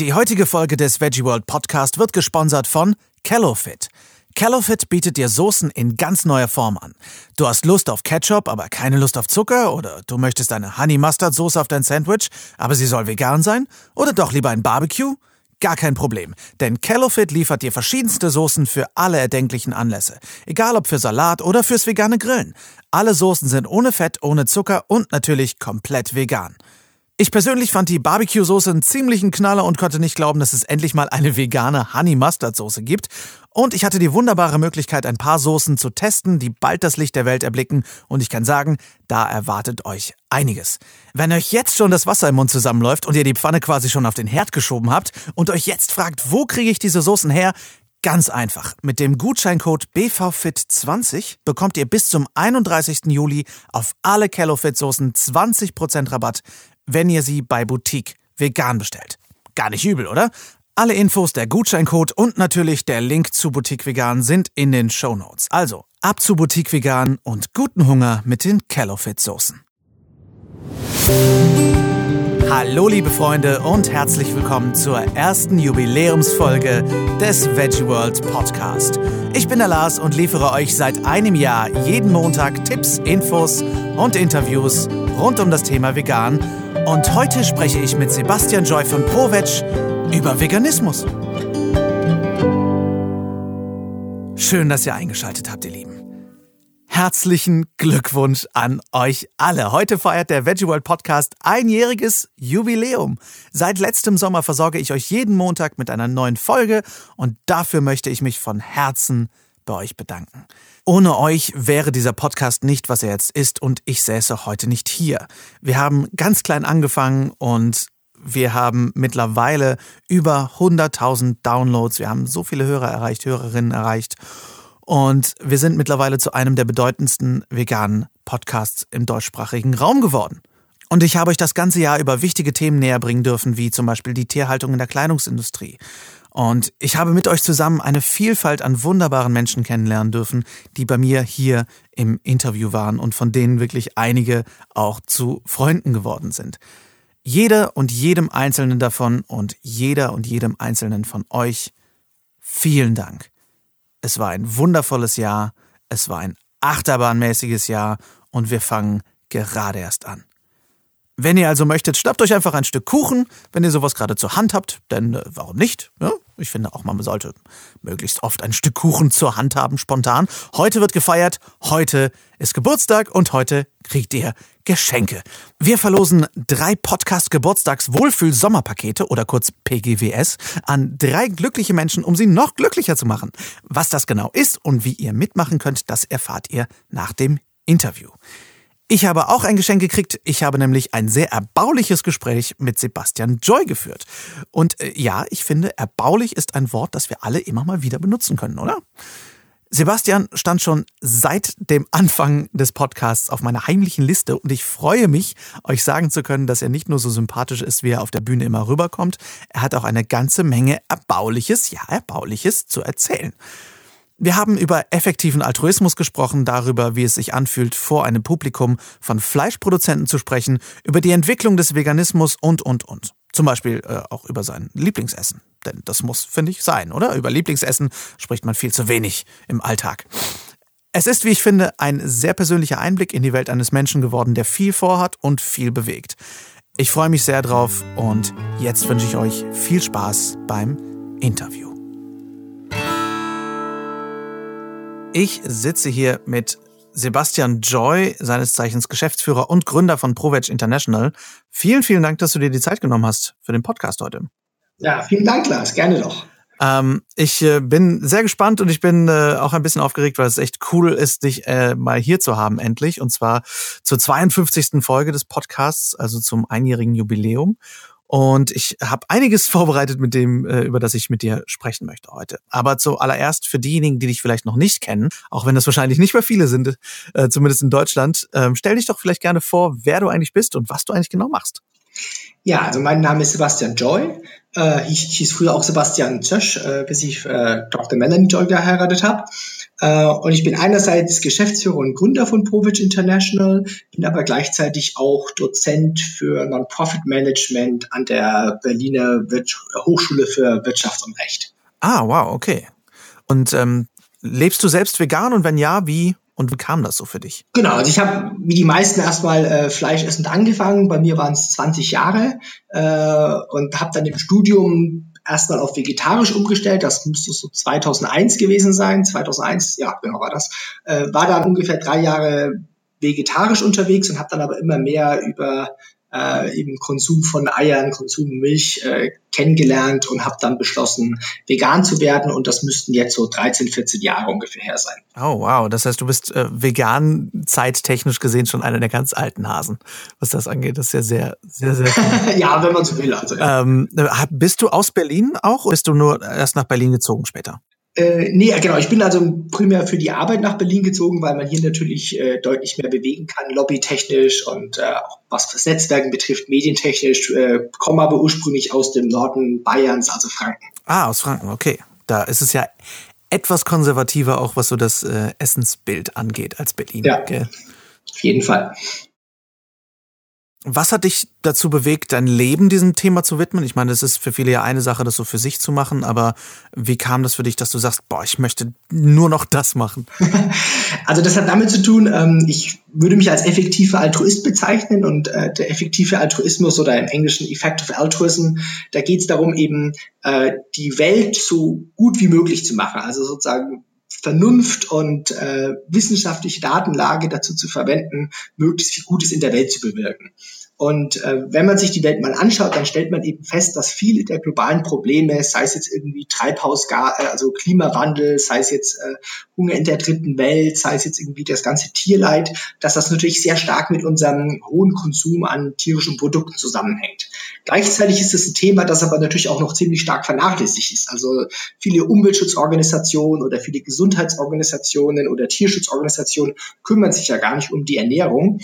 Die heutige Folge des Veggie World Podcast wird gesponsert von CalloFit. CalloFit bietet dir Soßen in ganz neuer Form an. Du hast Lust auf Ketchup, aber keine Lust auf Zucker? Oder du möchtest eine Honey Mustard Soße auf dein Sandwich, aber sie soll vegan sein? Oder doch lieber ein Barbecue? Gar kein Problem, denn CalloFit liefert dir verschiedenste Soßen für alle erdenklichen Anlässe. Egal ob für Salat oder fürs vegane Grillen. Alle Soßen sind ohne Fett, ohne Zucker und natürlich komplett vegan. Ich persönlich fand die Barbecue-Soße einen ziemlichen Knaller und konnte nicht glauben, dass es endlich mal eine vegane Honey Mustard Soße gibt. Und ich hatte die wunderbare Möglichkeit, ein paar Soßen zu testen, die bald das Licht der Welt erblicken. Und ich kann sagen, da erwartet euch einiges. Wenn euch jetzt schon das Wasser im Mund zusammenläuft und ihr die Pfanne quasi schon auf den Herd geschoben habt und euch jetzt fragt, wo kriege ich diese Soßen her, Ganz einfach. Mit dem Gutscheincode BVFIT20 bekommt ihr bis zum 31. Juli auf alle CalloFit-Soßen 20% Rabatt wenn ihr sie bei Boutique vegan bestellt. Gar nicht übel, oder? Alle Infos, der Gutscheincode und natürlich der Link zu Boutique Vegan sind in den Show Notes. Also ab zu Boutique Vegan und guten Hunger mit den Callofit Soßen. Hallo liebe Freunde und herzlich willkommen zur ersten Jubiläumsfolge des Veggie World Podcast. Ich bin der Lars und liefere euch seit einem Jahr jeden Montag Tipps, Infos und Interviews rund um das Thema Vegan und heute spreche ich mit Sebastian Joy von ProVeg über Veganismus. Schön, dass ihr eingeschaltet habt, ihr Lieben. Herzlichen Glückwunsch an euch alle. Heute feiert der Veggie World Podcast einjähriges Jubiläum. Seit letztem Sommer versorge ich euch jeden Montag mit einer neuen Folge und dafür möchte ich mich von Herzen bei euch bedanken. Ohne euch wäre dieser Podcast nicht, was er jetzt ist und ich säße heute nicht hier. Wir haben ganz klein angefangen und wir haben mittlerweile über 100.000 Downloads. Wir haben so viele Hörer erreicht, Hörerinnen erreicht. Und wir sind mittlerweile zu einem der bedeutendsten veganen Podcasts im deutschsprachigen Raum geworden. Und ich habe euch das ganze Jahr über wichtige Themen näher bringen dürfen, wie zum Beispiel die Tierhaltung in der Kleidungsindustrie und ich habe mit euch zusammen eine Vielfalt an wunderbaren Menschen kennenlernen dürfen, die bei mir hier im Interview waren und von denen wirklich einige auch zu Freunden geworden sind. Jeder und jedem Einzelnen davon und jeder und jedem Einzelnen von euch vielen Dank. Es war ein wundervolles Jahr, es war ein achterbahnmäßiges Jahr und wir fangen gerade erst an. Wenn ihr also möchtet, schnappt euch einfach ein Stück Kuchen, wenn ihr sowas gerade zur Hand habt, denn äh, warum nicht? Ja, ich finde auch, man sollte möglichst oft ein Stück Kuchen zur Hand haben, spontan. Heute wird gefeiert, heute ist Geburtstag und heute kriegt ihr Geschenke. Wir verlosen drei Podcast-Geburtstags-Wohlfühl-Sommerpakete oder kurz PGWS an drei glückliche Menschen, um sie noch glücklicher zu machen. Was das genau ist und wie ihr mitmachen könnt, das erfahrt ihr nach dem Interview. Ich habe auch ein Geschenk gekriegt. Ich habe nämlich ein sehr erbauliches Gespräch mit Sebastian Joy geführt. Und äh, ja, ich finde, erbaulich ist ein Wort, das wir alle immer mal wieder benutzen können, oder? Sebastian stand schon seit dem Anfang des Podcasts auf meiner heimlichen Liste und ich freue mich, euch sagen zu können, dass er nicht nur so sympathisch ist, wie er auf der Bühne immer rüberkommt, er hat auch eine ganze Menge Erbauliches, ja, Erbauliches zu erzählen. Wir haben über effektiven Altruismus gesprochen, darüber, wie es sich anfühlt, vor einem Publikum von Fleischproduzenten zu sprechen, über die Entwicklung des Veganismus und, und, und. Zum Beispiel äh, auch über sein Lieblingsessen. Denn das muss, finde ich, sein, oder? Über Lieblingsessen spricht man viel zu wenig im Alltag. Es ist, wie ich finde, ein sehr persönlicher Einblick in die Welt eines Menschen geworden, der viel vorhat und viel bewegt. Ich freue mich sehr drauf und jetzt wünsche ich euch viel Spaß beim Interview. Ich sitze hier mit Sebastian Joy, seines Zeichens Geschäftsführer und Gründer von ProVeg International. Vielen, vielen Dank, dass du dir die Zeit genommen hast für den Podcast heute. Ja, vielen Dank, Lars. Gerne doch. Ähm, ich äh, bin sehr gespannt und ich bin äh, auch ein bisschen aufgeregt, weil es echt cool ist, dich äh, mal hier zu haben, endlich. Und zwar zur 52. Folge des Podcasts, also zum einjährigen Jubiläum. Und ich habe einiges vorbereitet, mit dem, äh, über das ich mit dir sprechen möchte heute. Aber zuallererst für diejenigen, die dich vielleicht noch nicht kennen, auch wenn das wahrscheinlich nicht mehr viele sind, äh, zumindest in Deutschland, äh, stell dich doch vielleicht gerne vor, wer du eigentlich bist und was du eigentlich genau machst. Ja, also mein Name ist Sebastian Joy. Äh, ich, hieß früher auch Sebastian Zösch, bis ich Dr. Melanie Joy geheiratet habe. Äh, und ich bin einerseits Geschäftsführer und Gründer von Povich International, bin aber gleichzeitig auch Dozent für Non-Profit Management an der Berliner Hochschule für Wirtschaft und Recht. Ah, wow, okay. Und ähm, lebst du selbst vegan und wenn ja, wie und wie kam das so für dich? Genau, also ich habe wie die meisten erstmal äh, fleischessend angefangen. Bei mir waren es 20 Jahre äh, und habe dann im Studium erstmal auf vegetarisch umgestellt. Das müsste so 2001 gewesen sein. 2001, ja, genau war das. Äh, war dann ungefähr drei Jahre vegetarisch unterwegs und habe dann aber immer mehr über äh, eben Konsum von Eiern, Konsum Milch äh, kennengelernt und habe dann beschlossen, vegan zu werden und das müssten jetzt so 13, 14 Jahre ungefähr her sein. Oh wow, das heißt, du bist äh, vegan zeittechnisch gesehen schon einer der ganz alten Hasen, was das angeht. Das ist ja sehr, sehr, sehr. ja, wenn man so will. Also, ja. ähm, bist du aus Berlin auch oder bist du nur erst nach Berlin gezogen später? Äh, nee, genau. Ich bin also primär für die Arbeit nach Berlin gezogen, weil man hier natürlich äh, deutlich mehr bewegen kann, lobbytechnisch und äh, auch was das Netzwerken betrifft, medientechnisch. Äh, komme aber ursprünglich aus dem Norden Bayerns, also Franken. Ah, aus Franken, okay. Da ist es ja etwas konservativer, auch was so das äh, Essensbild angeht als Berlin. Ja, gell? auf jeden Fall. Was hat dich dazu bewegt, dein Leben diesem Thema zu widmen? Ich meine, es ist für viele ja eine Sache, das so für sich zu machen, aber wie kam das für dich, dass du sagst, boah, ich möchte nur noch das machen? Also das hat damit zu tun, ähm, ich würde mich als effektiver Altruist bezeichnen und äh, der effektive Altruismus oder im Englischen Effective Altruism, da geht es darum, eben äh, die Welt so gut wie möglich zu machen. Also sozusagen Vernunft und äh, wissenschaftliche Datenlage dazu zu verwenden, möglichst viel Gutes in der Welt zu bewirken. Und äh, wenn man sich die Welt mal anschaut, dann stellt man eben fest, dass viele der globalen Probleme, sei es jetzt irgendwie Treibhausgas, äh, also Klimawandel, sei es jetzt äh, Hunger in der dritten Welt, sei es jetzt irgendwie das ganze Tierleid, dass das natürlich sehr stark mit unserem hohen Konsum an tierischen Produkten zusammenhängt. Gleichzeitig ist es ein Thema, das aber natürlich auch noch ziemlich stark vernachlässigt ist. Also viele Umweltschutzorganisationen oder viele Gesundheitsorganisationen oder Tierschutzorganisationen kümmern sich ja gar nicht um die Ernährung.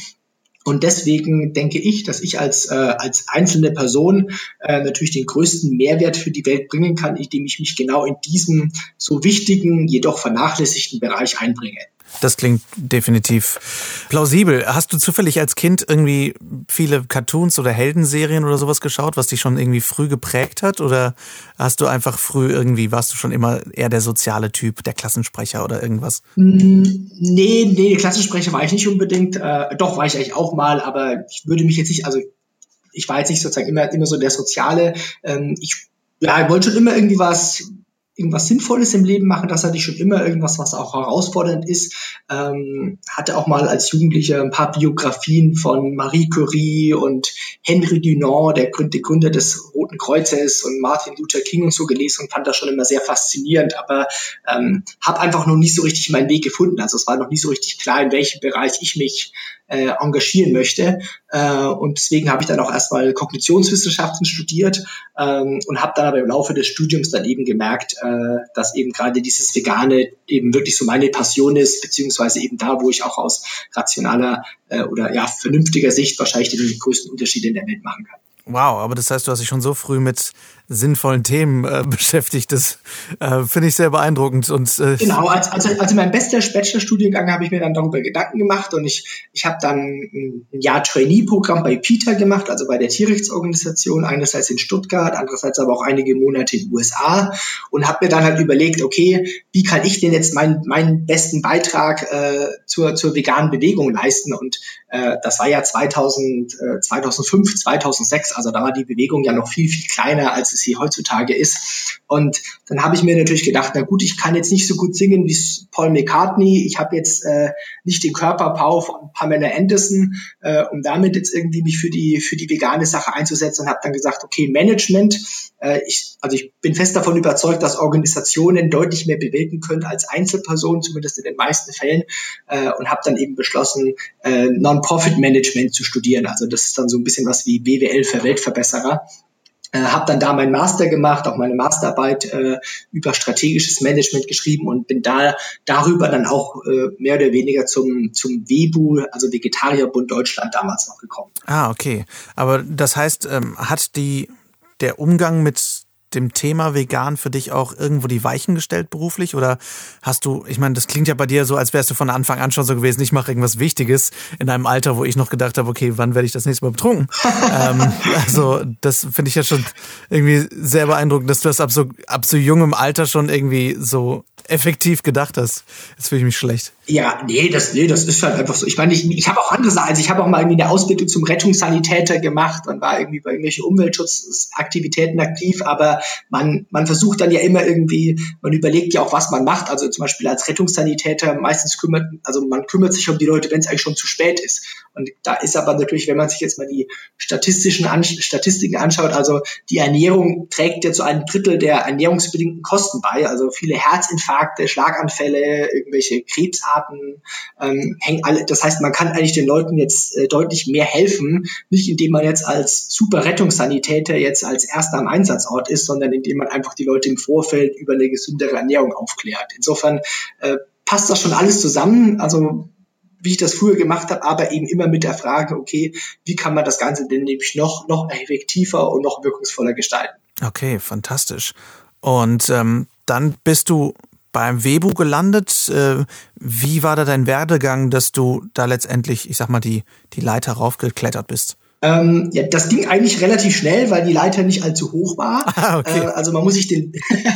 Und deswegen denke ich, dass ich als, äh, als einzelne Person äh, natürlich den größten Mehrwert für die Welt bringen kann, indem ich mich genau in diesem so wichtigen, jedoch vernachlässigten Bereich einbringe. Das klingt definitiv plausibel. Hast du zufällig als Kind irgendwie viele Cartoons oder Heldenserien oder sowas geschaut, was dich schon irgendwie früh geprägt hat? Oder hast du einfach früh irgendwie, warst du schon immer eher der soziale Typ, der Klassensprecher oder irgendwas? Mm, nee, nee, Klassensprecher war ich nicht unbedingt. Äh, doch, war ich eigentlich auch mal, aber ich würde mich jetzt nicht, also ich war jetzt nicht sozusagen immer, immer so der Soziale. Ähm, ich ja, ich wollte schon immer irgendwie was irgendwas Sinnvolles im Leben machen. Das hatte ich schon immer, irgendwas, was auch herausfordernd ist. Ähm, hatte auch mal als Jugendlicher ein paar Biografien von Marie Curie und Henry Dunant, der Gründer des Roten Kreuzes und Martin Luther King und so gelesen und fand das schon immer sehr faszinierend, aber ähm, habe einfach noch nicht so richtig meinen Weg gefunden. Also es war noch nicht so richtig klar, in welchem Bereich ich mich äh, engagieren möchte. Äh, und deswegen habe ich dann auch erstmal Kognitionswissenschaften studiert ähm, und habe dann aber im Laufe des Studiums dann eben gemerkt, äh, dass eben gerade dieses Vegane eben wirklich so meine Passion ist, beziehungsweise eben da, wo ich auch aus rationaler äh, oder ja vernünftiger Sicht wahrscheinlich den größten Unterschied in der Welt machen kann. Wow, aber das heißt, du hast dich schon so früh mit sinnvollen Themen äh, beschäftigt. Das äh, finde ich sehr beeindruckend. Und, äh, genau, als, also, also mein bester Bachelorstudiengang habe ich mir dann darüber Gedanken gemacht und ich, ich habe dann ein Jahr Trainee-Programm bei PETA gemacht, also bei der Tierrechtsorganisation, einerseits in Stuttgart, andererseits aber auch einige Monate in den USA und habe mir dann halt überlegt, okay, wie kann ich denn jetzt meinen, meinen besten Beitrag äh, zur, zur veganen Bewegung leisten? Und äh, das war ja 2000, äh, 2005, 2006, also da war die Bewegung ja noch viel, viel kleiner, als es hier heutzutage ist. Und dann habe ich mir natürlich gedacht, na gut, ich kann jetzt nicht so gut singen wie Paul McCartney. Ich habe jetzt äh, nicht den Körperbau von Pamela Anderson, äh, um damit jetzt irgendwie mich für die für die vegane Sache einzusetzen und habe dann gesagt, okay, Management. Äh, ich, also ich bin fest davon überzeugt, dass Organisationen deutlich mehr bewegen können als Einzelpersonen, zumindest in den meisten Fällen. Äh, und habe dann eben beschlossen, äh, Non-Profit Management zu studieren. Also das ist dann so ein bisschen was wie BWL für Weltverbesserer. Äh, habe dann da meinen Master gemacht, auch meine Masterarbeit äh, über strategisches Management geschrieben und bin da darüber dann auch äh, mehr oder weniger zum zum WEBU, also Vegetarierbund Deutschland damals noch gekommen. Ah, okay. Aber das heißt, ähm, hat die der Umgang mit dem Thema vegan für dich auch irgendwo die Weichen gestellt beruflich? Oder hast du, ich meine, das klingt ja bei dir so, als wärst du von Anfang an schon so gewesen, ich mache irgendwas Wichtiges in einem Alter, wo ich noch gedacht habe, okay, wann werde ich das nächste Mal betrunken? ähm, also das finde ich ja schon irgendwie sehr beeindruckend, dass du das ab so, ab so jungem Alter schon irgendwie so effektiv gedacht hast. Jetzt fühle ich mich schlecht. Ja, nee, das, nee, das ist halt einfach so. Ich meine, ich, ich habe auch andere Sachen. Also ich habe auch mal irgendwie eine Ausbildung zum Rettungssanitäter gemacht und war irgendwie bei irgendwelchen Umweltschutzaktivitäten aktiv, aber man, man versucht dann ja immer irgendwie, man überlegt ja auch, was man macht. Also zum Beispiel als Rettungssanitäter meistens kümmert, also man kümmert sich um die Leute, wenn es eigentlich schon zu spät ist. Und da ist aber natürlich, wenn man sich jetzt mal die statistischen An Statistiken anschaut, also die Ernährung trägt ja zu einem Drittel der ernährungsbedingten Kosten bei. Also viele Herzinfarkte, Schlaganfälle, irgendwelche Krebsarten ähm, hängen alle, das heißt, man kann eigentlich den Leuten jetzt äh, deutlich mehr helfen, nicht indem man jetzt als super Rettungssanitäter jetzt als erster am Einsatzort ist, sondern indem man einfach die Leute im Vorfeld über eine gesündere Ernährung aufklärt. Insofern äh, passt das schon alles zusammen. Also wie ich das früher gemacht habe, aber eben immer mit der Frage, okay, wie kann man das Ganze denn nämlich noch, noch effektiver und noch wirkungsvoller gestalten? Okay, fantastisch. Und ähm, dann bist du beim Webu gelandet. Äh, wie war da dein Werdegang, dass du da letztendlich, ich sag mal, die, die Leiter raufgeklettert bist? Ähm, ja, das ging eigentlich relativ schnell, weil die Leiter nicht allzu hoch war. Ah, okay. äh, also man muss sich den,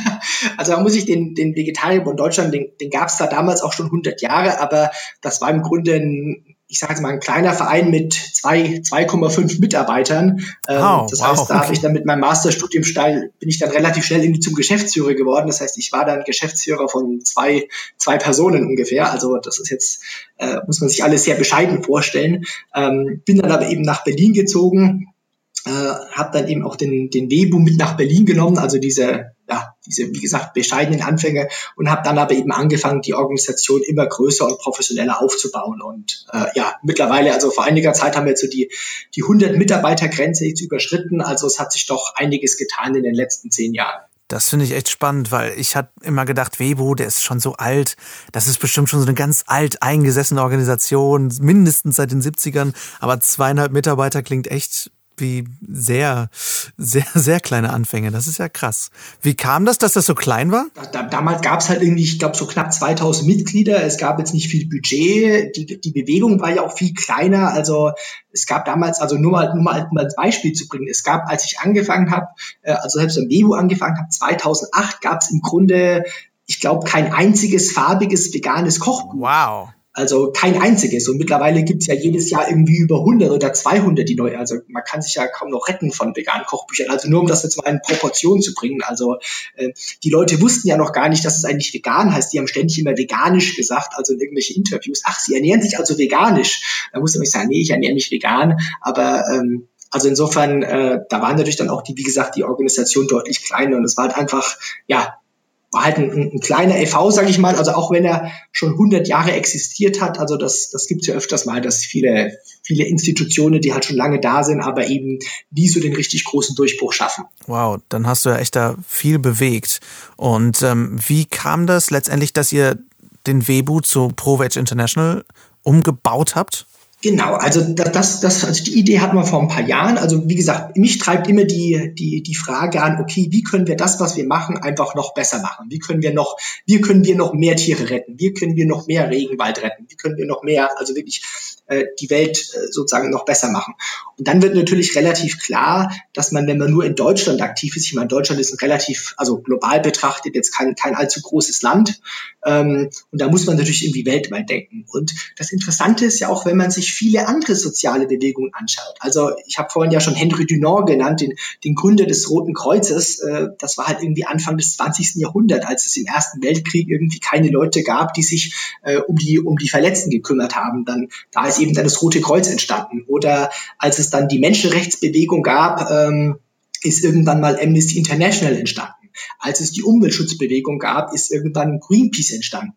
also man muss sich den, den Vegetarierbund Deutschland, den, den gab es da damals auch schon 100 Jahre, aber das war im Grunde ein ich sage jetzt mal, ein kleiner Verein mit 2,5 Mitarbeitern. Ähm, oh, das heißt, wow, da habe ich dann mit meinem Masterstudium steil, bin ich dann relativ schnell irgendwie zum Geschäftsführer geworden. Das heißt, ich war dann Geschäftsführer von zwei, zwei Personen ungefähr. Also das ist jetzt, äh, muss man sich alles sehr bescheiden vorstellen. Ähm, bin dann aber eben nach Berlin gezogen, äh, habe dann eben auch den, den Webu mit nach Berlin genommen, also diese diese, wie gesagt, bescheidenen Anfänge und habe dann aber eben angefangen, die Organisation immer größer und professioneller aufzubauen. Und äh, ja, mittlerweile, also vor einiger Zeit haben wir jetzt so die, die 100 Mitarbeiter-Grenze jetzt überschritten. Also es hat sich doch einiges getan in den letzten zehn Jahren. Das finde ich echt spannend, weil ich hatte immer gedacht, Webo, der ist schon so alt. Das ist bestimmt schon so eine ganz alt eingesessene Organisation, mindestens seit den 70ern. Aber zweieinhalb Mitarbeiter klingt echt wie sehr, sehr, sehr kleine Anfänge. Das ist ja krass. Wie kam das, dass das so klein war? Da, damals gab es halt irgendwie, ich glaube, so knapp 2000 Mitglieder. Es gab jetzt nicht viel Budget. Die, die Bewegung war ja auch viel kleiner. Also es gab damals, also nur mal, nur mal, mal als Beispiel zu bringen, es gab, als ich angefangen habe, äh, also selbst im Webu angefangen habe, 2008 gab es im Grunde ich glaube, kein einziges farbiges veganes Kochbuch. Wow. Also kein einziges. Und mittlerweile gibt's ja jedes Jahr irgendwie über 100 oder 200 die neu. Also man kann sich ja kaum noch retten von veganen Kochbüchern. Also nur um das jetzt mal in Proportion zu bringen. Also äh, die Leute wussten ja noch gar nicht, dass es eigentlich vegan heißt. Die haben ständig immer veganisch gesagt, also in irgendwelche Interviews. Ach, sie ernähren sich also veganisch. Da musste man sagen, nee, ich ernähre mich vegan. Aber ähm, also insofern, äh, da waren natürlich dann auch die, wie gesagt, die Organisation deutlich kleiner und es war halt einfach, ja, war halt ein, ein kleiner e.V., sage ich mal, also auch wenn er schon 100 Jahre existiert hat, also das, das gibt's ja öfters mal, dass viele, viele Institutionen, die halt schon lange da sind, aber eben nie so den richtig großen Durchbruch schaffen. Wow, dann hast du ja echt da viel bewegt. Und ähm, wie kam das letztendlich, dass ihr den Webu zu ProVeg International umgebaut habt? Genau, also das, das, also die Idee hatten wir vor ein paar Jahren. Also wie gesagt, mich treibt immer die, die, die Frage an, okay, wie können wir das, was wir machen, einfach noch besser machen? Wie können wir noch, wie können wir noch mehr Tiere retten? Wie können wir noch mehr Regenwald retten? Wie können wir noch mehr, also wirklich äh, die Welt äh, sozusagen noch besser machen. Und dann wird natürlich relativ klar, dass man, wenn man nur in Deutschland aktiv ist, ich meine, Deutschland ist ein relativ, also global betrachtet jetzt kein, kein allzu großes Land, ähm, und da muss man natürlich irgendwie weltweit denken. Und das Interessante ist ja auch, wenn man sich viele andere soziale Bewegungen anschaut. Also ich habe vorhin ja schon Henry Dunant genannt, den, den Gründer des Roten Kreuzes. Äh, das war halt irgendwie Anfang des 20. Jahrhunderts, als es im Ersten Weltkrieg irgendwie keine Leute gab, die sich äh, um, die, um die Verletzten gekümmert haben. Dann da ist eben dann das Rote Kreuz entstanden. Oder als es dann die Menschenrechtsbewegung gab, ähm, ist irgendwann mal Amnesty International entstanden. Als es die Umweltschutzbewegung gab, ist irgendwann Greenpeace entstanden.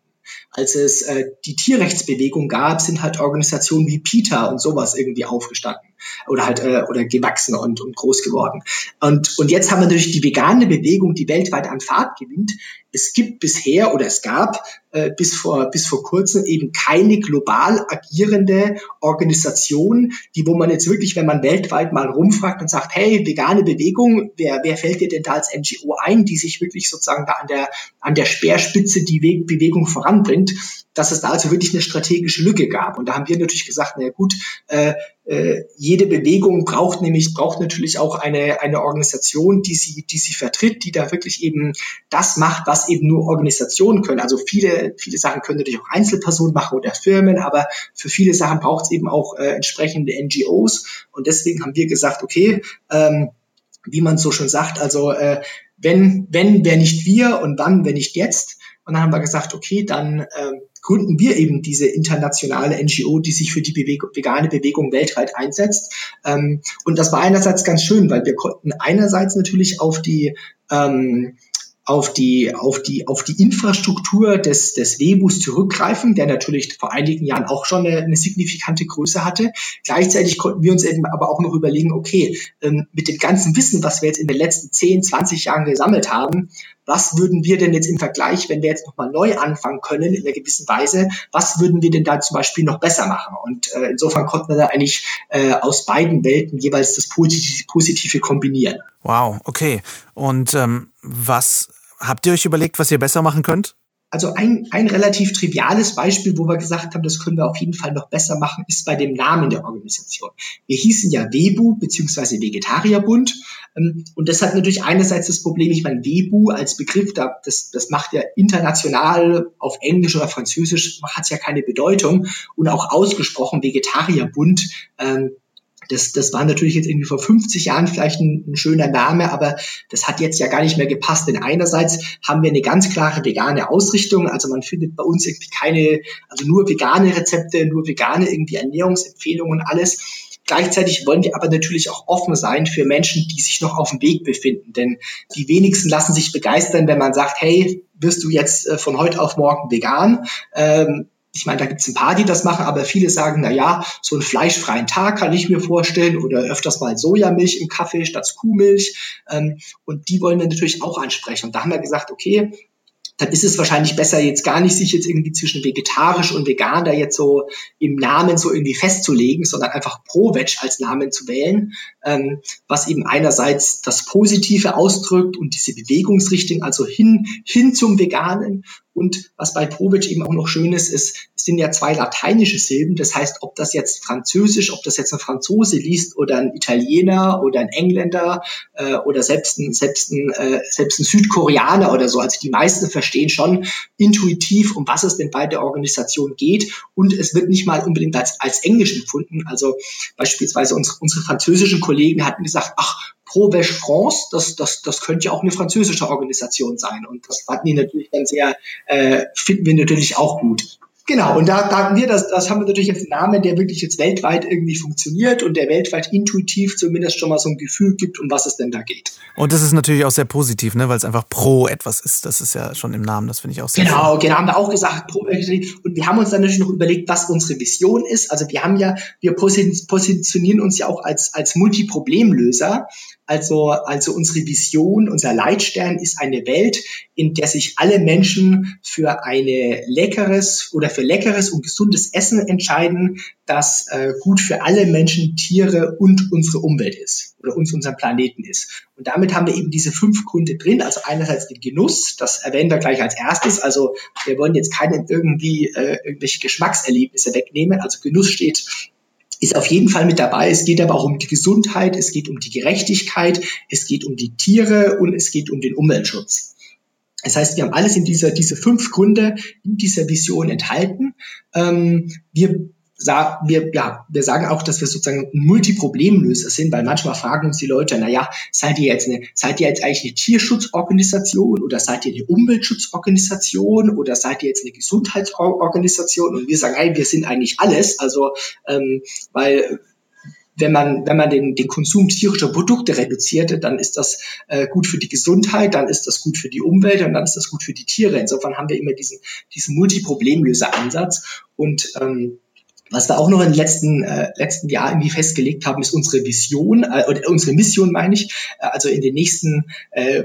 Als es äh, die Tierrechtsbewegung gab, sind halt Organisationen wie PETA und sowas irgendwie aufgestanden. Oder halt äh, oder gewachsen und, und groß geworden. Und, und jetzt haben wir natürlich die vegane Bewegung, die weltweit an Fahrt gewinnt. Es gibt bisher oder es gab äh, bis vor bis vor kurzem eben keine global agierende Organisation, die wo man jetzt wirklich, wenn man weltweit mal rumfragt und sagt, hey, vegane Bewegung, wer wer fällt dir denn da als NGO ein, die sich wirklich sozusagen da an der an der Speerspitze die Weg Bewegung voranbringt, dass es da also wirklich eine strategische Lücke gab. Und da haben wir natürlich gesagt, na gut, äh, äh, jede Bewegung braucht nämlich, braucht natürlich auch eine, eine Organisation, die sie, die sie vertritt, die da wirklich eben das macht, was eben nur Organisationen können. Also viele, viele Sachen können natürlich auch Einzelpersonen machen oder Firmen, aber für viele Sachen braucht es eben auch äh, entsprechende NGOs. Und deswegen haben wir gesagt, okay, ähm, wie man so schon sagt, also äh, wenn, wenn, wer nicht wir und wann, wenn nicht jetzt. Und dann haben wir gesagt, okay, dann äh, gründen wir eben diese internationale NGO, die sich für die Bewegung, vegane Bewegung weltweit einsetzt. Ähm, und das war einerseits ganz schön, weil wir konnten einerseits natürlich auf die ähm, auf die, auf die, auf die Infrastruktur des, des Webus zurückgreifen, der natürlich vor einigen Jahren auch schon eine, eine signifikante Größe hatte. Gleichzeitig konnten wir uns eben aber auch noch überlegen, okay, ähm, mit dem ganzen Wissen, was wir jetzt in den letzten 10, 20 Jahren gesammelt haben, was würden wir denn jetzt im Vergleich, wenn wir jetzt nochmal neu anfangen können, in einer gewissen Weise, was würden wir denn da zum Beispiel noch besser machen? Und äh, insofern konnten wir da eigentlich äh, aus beiden Welten jeweils das Positive, kombinieren. Wow, okay. Und ähm, was habt ihr euch überlegt, was ihr besser machen könnt? Also ein, ein relativ triviales Beispiel, wo wir gesagt haben, das können wir auf jeden Fall noch besser machen, ist bei dem Namen der Organisation. Wir hießen ja WEBU beziehungsweise Vegetarierbund ähm, und das hat natürlich einerseits das Problem, ich meine, WEBU als Begriff, das, das macht ja international auf Englisch oder Französisch, hat ja keine Bedeutung und auch ausgesprochen Vegetarierbund ähm, das, das war natürlich jetzt irgendwie vor 50 Jahren vielleicht ein, ein, schöner Name, aber das hat jetzt ja gar nicht mehr gepasst. Denn einerseits haben wir eine ganz klare vegane Ausrichtung. Also man findet bei uns irgendwie keine, also nur vegane Rezepte, nur vegane irgendwie Ernährungsempfehlungen alles. Gleichzeitig wollen wir aber natürlich auch offen sein für Menschen, die sich noch auf dem Weg befinden. Denn die wenigsten lassen sich begeistern, wenn man sagt, hey, wirst du jetzt äh, von heute auf morgen vegan? Ähm, ich meine, da gibt es ein paar, die das machen, aber viele sagen, na ja, so einen fleischfreien Tag kann ich mir vorstellen oder öfters mal Sojamilch im Kaffee statt Kuhmilch. Ähm, und die wollen wir natürlich auch ansprechen. Und da haben wir gesagt, okay, dann ist es wahrscheinlich besser, jetzt gar nicht sich jetzt irgendwie zwischen vegetarisch und vegan da jetzt so im Namen so irgendwie festzulegen, sondern einfach Pro-Veg als Namen zu wählen, ähm, was eben einerseits das Positive ausdrückt und diese Bewegungsrichtung, also hin, hin zum Veganen und was bei Provic eben auch noch schön ist, ist, es sind ja zwei lateinische Silben. Das heißt, ob das jetzt Französisch, ob das jetzt ein Franzose liest oder ein Italiener oder ein Engländer äh, oder selbst ein, selbst, ein, äh, selbst ein Südkoreaner oder so. Also die meisten verstehen schon intuitiv, um was es denn bei der Organisation geht. Und es wird nicht mal unbedingt als, als Englisch empfunden. Also beispielsweise unsere, unsere französischen Kollegen hatten gesagt, ach, Pro Beige France, das, das, das könnte ja auch eine französische Organisation sein. Und das fanden die natürlich dann sehr, äh, finden wir natürlich auch gut. Genau, und da sagen wir, das, das haben wir natürlich jetzt einen Namen, der wirklich jetzt weltweit irgendwie funktioniert und der weltweit intuitiv zumindest schon mal so ein Gefühl gibt, um was es denn da geht. Und das ist natürlich auch sehr positiv, ne, weil es einfach pro etwas ist. Das ist ja schon im Namen, das finde ich auch sehr Genau, schön. genau, haben wir auch gesagt, pro, und wir haben uns dann natürlich noch überlegt, was unsere Vision ist. Also wir haben ja, wir positionieren uns ja auch als, als Multiproblemlöser. Also, also unsere Vision, unser Leitstern ist eine Welt, in der sich alle Menschen für eine leckeres oder für leckeres und gesundes Essen entscheiden, das äh, gut für alle Menschen, Tiere und unsere Umwelt ist oder uns unseren Planeten ist. Und damit haben wir eben diese fünf Gründe drin. Also einerseits den Genuss, das erwähnen wir gleich als erstes. Also wir wollen jetzt keinen irgendwie äh, irgendwelche Geschmackserlebnisse wegnehmen. Also Genuss steht ist auf jeden Fall mit dabei. Es geht aber auch um die Gesundheit, es geht um die Gerechtigkeit, es geht um die Tiere und es geht um den Umweltschutz. Das heißt, wir haben alles in dieser, diese fünf Gründe in dieser Vision enthalten. Ähm, wir wir, ja, wir sagen auch, dass wir sozusagen Multiproblemlöser sind, weil manchmal fragen uns die Leute, na ja, seid ihr jetzt eine, seid ihr jetzt eigentlich eine Tierschutzorganisation oder seid ihr eine Umweltschutzorganisation oder seid ihr jetzt eine Gesundheitsorganisation? Und wir sagen, hey, wir sind eigentlich alles, also, ähm, weil wenn man, wenn man den, den Konsum tierischer Produkte reduziert, dann ist das äh, gut für die Gesundheit, dann ist das gut für die Umwelt und dann ist das gut für die Tiere. Insofern haben wir immer diesen, diesen Multiproblemlöser-Ansatz und ähm, Was wir auch noch den letzten, äh, letzten Jahren irgendwie festgelegt haben, ist unsere Vision, äh, unsere Mission meine ich, äh, also in den nächsten äh,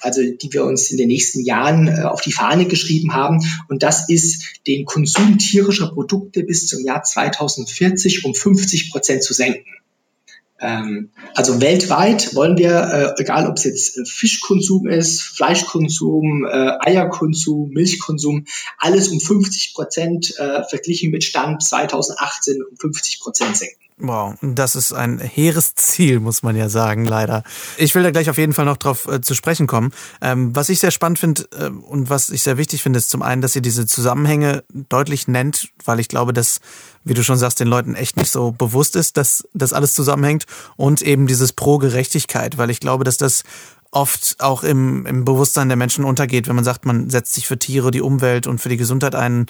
also die wir uns in den nächsten Jahren äh, auf die Fahne geschrieben haben. Und das ist, den Konsum tierischer Produkte bis zum Jahr 2040 um 50 Prozent zu senken. Ähm, also weltweit wollen wir, äh, egal ob es jetzt äh, Fischkonsum ist, Fleischkonsum, äh, Eierkonsum, Milchkonsum, alles um 50 Prozent verglichen mit Stand 2018 um 50 Prozent senken. Wow, das ist ein hehres Ziel, muss man ja sagen, leider. Ich will da gleich auf jeden Fall noch drauf äh, zu sprechen kommen. Ähm, was ich sehr spannend finde äh, und was ich sehr wichtig finde, ist zum einen, dass ihr diese Zusammenhänge deutlich nennt, weil ich glaube, dass, wie du schon sagst, den Leuten echt nicht so bewusst ist, dass das alles zusammenhängt und eben dieses Pro-Gerechtigkeit, weil ich glaube, dass das oft auch im, im Bewusstsein der Menschen untergeht, wenn man sagt, man setzt sich für Tiere, die Umwelt und für die Gesundheit ein,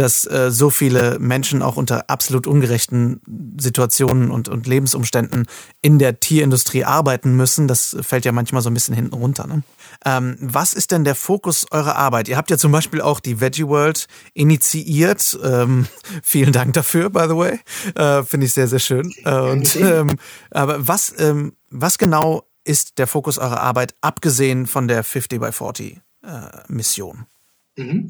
dass äh, so viele Menschen auch unter absolut ungerechten Situationen und, und Lebensumständen in der Tierindustrie arbeiten müssen. Das fällt ja manchmal so ein bisschen hinten runter. Ne? Ähm, was ist denn der Fokus eurer Arbeit? Ihr habt ja zum Beispiel auch die Veggie World initiiert. Ähm, vielen Dank dafür, by the way. Äh, Finde ich sehr, sehr schön. Äh, und, ähm, aber was, ähm, was genau ist der Fokus eurer Arbeit, abgesehen von der 50 by 40 äh, Mission? Mhm.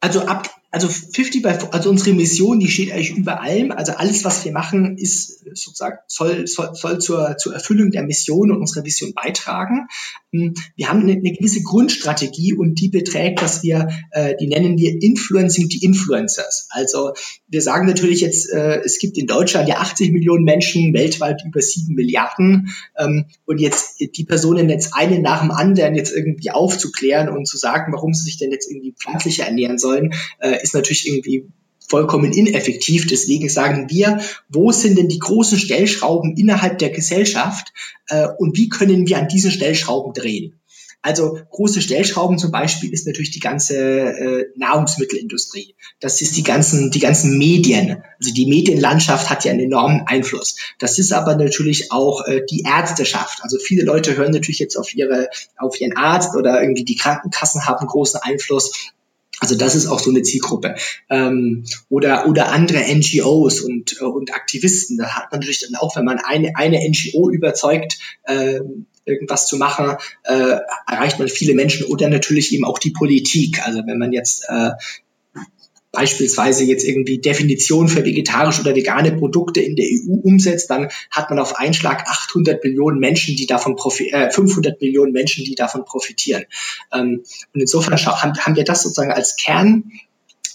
Also ab, also 50 bei, also unsere Mission, die steht eigentlich über allem. Also alles, was wir machen, ist sozusagen, soll, soll, soll zur, zur Erfüllung der Mission und unserer Vision beitragen. Hm, wir haben eine, eine gewisse Grundstrategie und die beträgt, dass wir, äh, die nennen wir Influencing the Influencers. Also wir sagen natürlich jetzt, äh, es gibt in Deutschland ja 80 Millionen Menschen, weltweit über 7 Milliarden. Ähm, und jetzt die Personen jetzt einen nach dem anderen jetzt irgendwie aufzuklären und zu sagen, warum sie sich denn jetzt irgendwie pflanzlicher ernähren sollen, äh, ist natürlich irgendwie vollkommen ineffektiv. Deswegen sagen wir, wo sind denn die großen Stellschrauben innerhalb der Gesellschaft äh, und wie können wir an diesen Stellschrauben drehen? Also große Stellschrauben zum Beispiel ist natürlich die ganze äh, Nahrungsmittelindustrie. Das ist die ganzen, die ganzen Medien. Also die Medienlandschaft hat ja einen enormen Einfluss. Das ist aber natürlich auch äh, die Ärzteschaft. Also viele Leute hören natürlich jetzt auf ihre, auf ihren Arzt oder irgendwie die Krankenkassen haben großen Einfluss. Also das ist auch so eine Zielgruppe. Ähm, oder, oder andere NGOs und, äh, und Aktivisten. Da hat man natürlich dann auch, wenn man eine, eine NGO überzeugt, äh, irgendwas zu machen, äh, erreicht man viele Menschen oder natürlich eben auch die Politik. Also wenn man jetzt äh, beispielsweise jetzt irgendwie Definition für vegetarische oder vegane Produkte in der EU umsetzt, dann hat man auf einen Schlag 800 Millionen Menschen, die davon äh, 500 Millionen Menschen, die davon profitieren. Ähm, und insofern haben, haben wir das sozusagen als Kern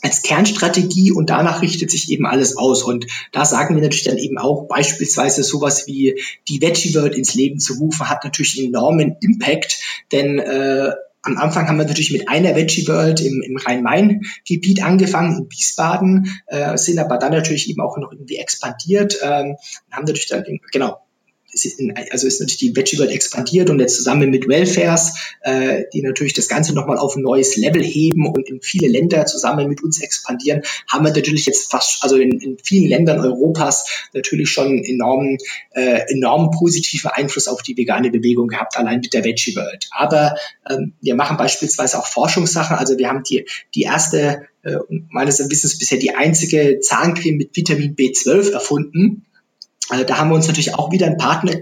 als Kernstrategie und danach richtet sich eben alles aus. Und da sagen wir natürlich dann eben auch beispielsweise sowas wie die Veggie World ins Leben zu rufen, hat natürlich einen enormen Impact, denn äh, am Anfang haben wir natürlich mit einer Veggie World im, im Rhein-Main-Gebiet angefangen, in Wiesbaden, äh, sind aber dann natürlich eben auch noch irgendwie expandiert, ähm, haben natürlich dann, genau, also ist natürlich die Veggie World expandiert und jetzt zusammen mit Welfares, äh, die natürlich das Ganze nochmal auf ein neues Level heben und in viele Länder zusammen mit uns expandieren, haben wir natürlich jetzt fast, also in, in vielen Ländern Europas natürlich schon enormen, äh, enormen positiven Einfluss auf die vegane Bewegung gehabt, allein mit der Veggie World. Aber ähm, wir machen beispielsweise auch Forschungssachen, also wir haben die, die erste äh, meines Wissens bisher die einzige Zahncreme mit Vitamin B12 erfunden äh, da haben wir uns natürlich auch wieder einen Partner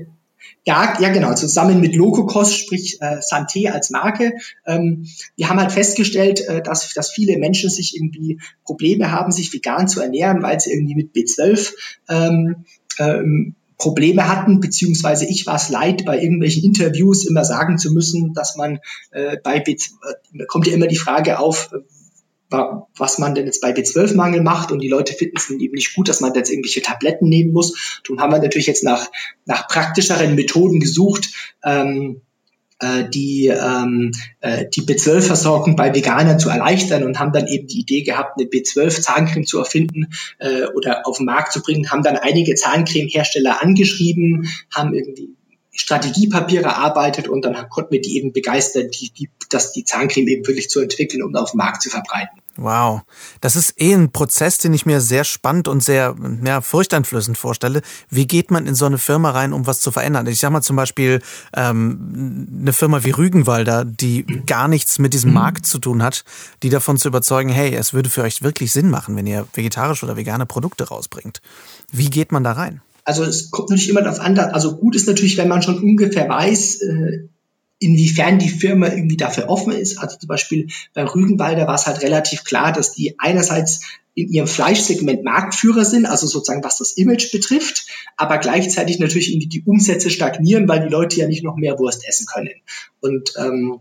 ja, ja, genau, zusammen mit Lococos, sprich äh, Santé als Marke. Ähm, wir haben halt festgestellt, äh, dass, dass viele Menschen sich irgendwie Probleme haben, sich vegan zu ernähren, weil sie irgendwie mit B12 ähm, ähm, Probleme hatten, beziehungsweise ich war es leid, bei irgendwelchen Interviews immer sagen zu müssen, dass man äh, bei B12, äh, kommt ja immer die Frage auf, was man denn jetzt bei B12-Mangel macht und die Leute finden es eben nicht gut, dass man jetzt irgendwelche Tabletten nehmen muss. Darum haben wir natürlich jetzt nach, nach praktischeren Methoden gesucht, ähm, äh, die, ähm, äh, die B12-Versorgung bei Veganern zu erleichtern und haben dann eben die Idee gehabt, eine B12-Zahncreme zu erfinden äh, oder auf den Markt zu bringen, haben dann einige Zahncreme-Hersteller angeschrieben, haben irgendwie Strategiepapiere erarbeitet und dann konnten wir die eben begeistern, die, die, dass die Zahncreme eben wirklich zu entwickeln und auf dem Markt zu verbreiten. Wow, das ist eh ein Prozess, den ich mir sehr spannend und sehr ja, furchteinflößend vorstelle. Wie geht man in so eine Firma rein, um was zu verändern? Ich sag mal zum Beispiel ähm, eine Firma wie Rügenwalder, die gar nichts mit diesem Markt zu tun hat, die davon zu überzeugen, hey, es würde für euch wirklich Sinn machen, wenn ihr vegetarische oder vegane Produkte rausbringt. Wie geht man da rein? Also es kommt natürlich immer darauf an, also gut ist natürlich, wenn man schon ungefähr weiß, äh, inwiefern die Firma irgendwie dafür offen ist. Also zum Beispiel bei Rügenwalder war es halt relativ klar, dass die einerseits in ihrem Fleischsegment Marktführer sind, also sozusagen was das Image betrifft, aber gleichzeitig natürlich irgendwie die Umsätze stagnieren, weil die Leute ja nicht noch mehr Wurst essen können. Und ähm,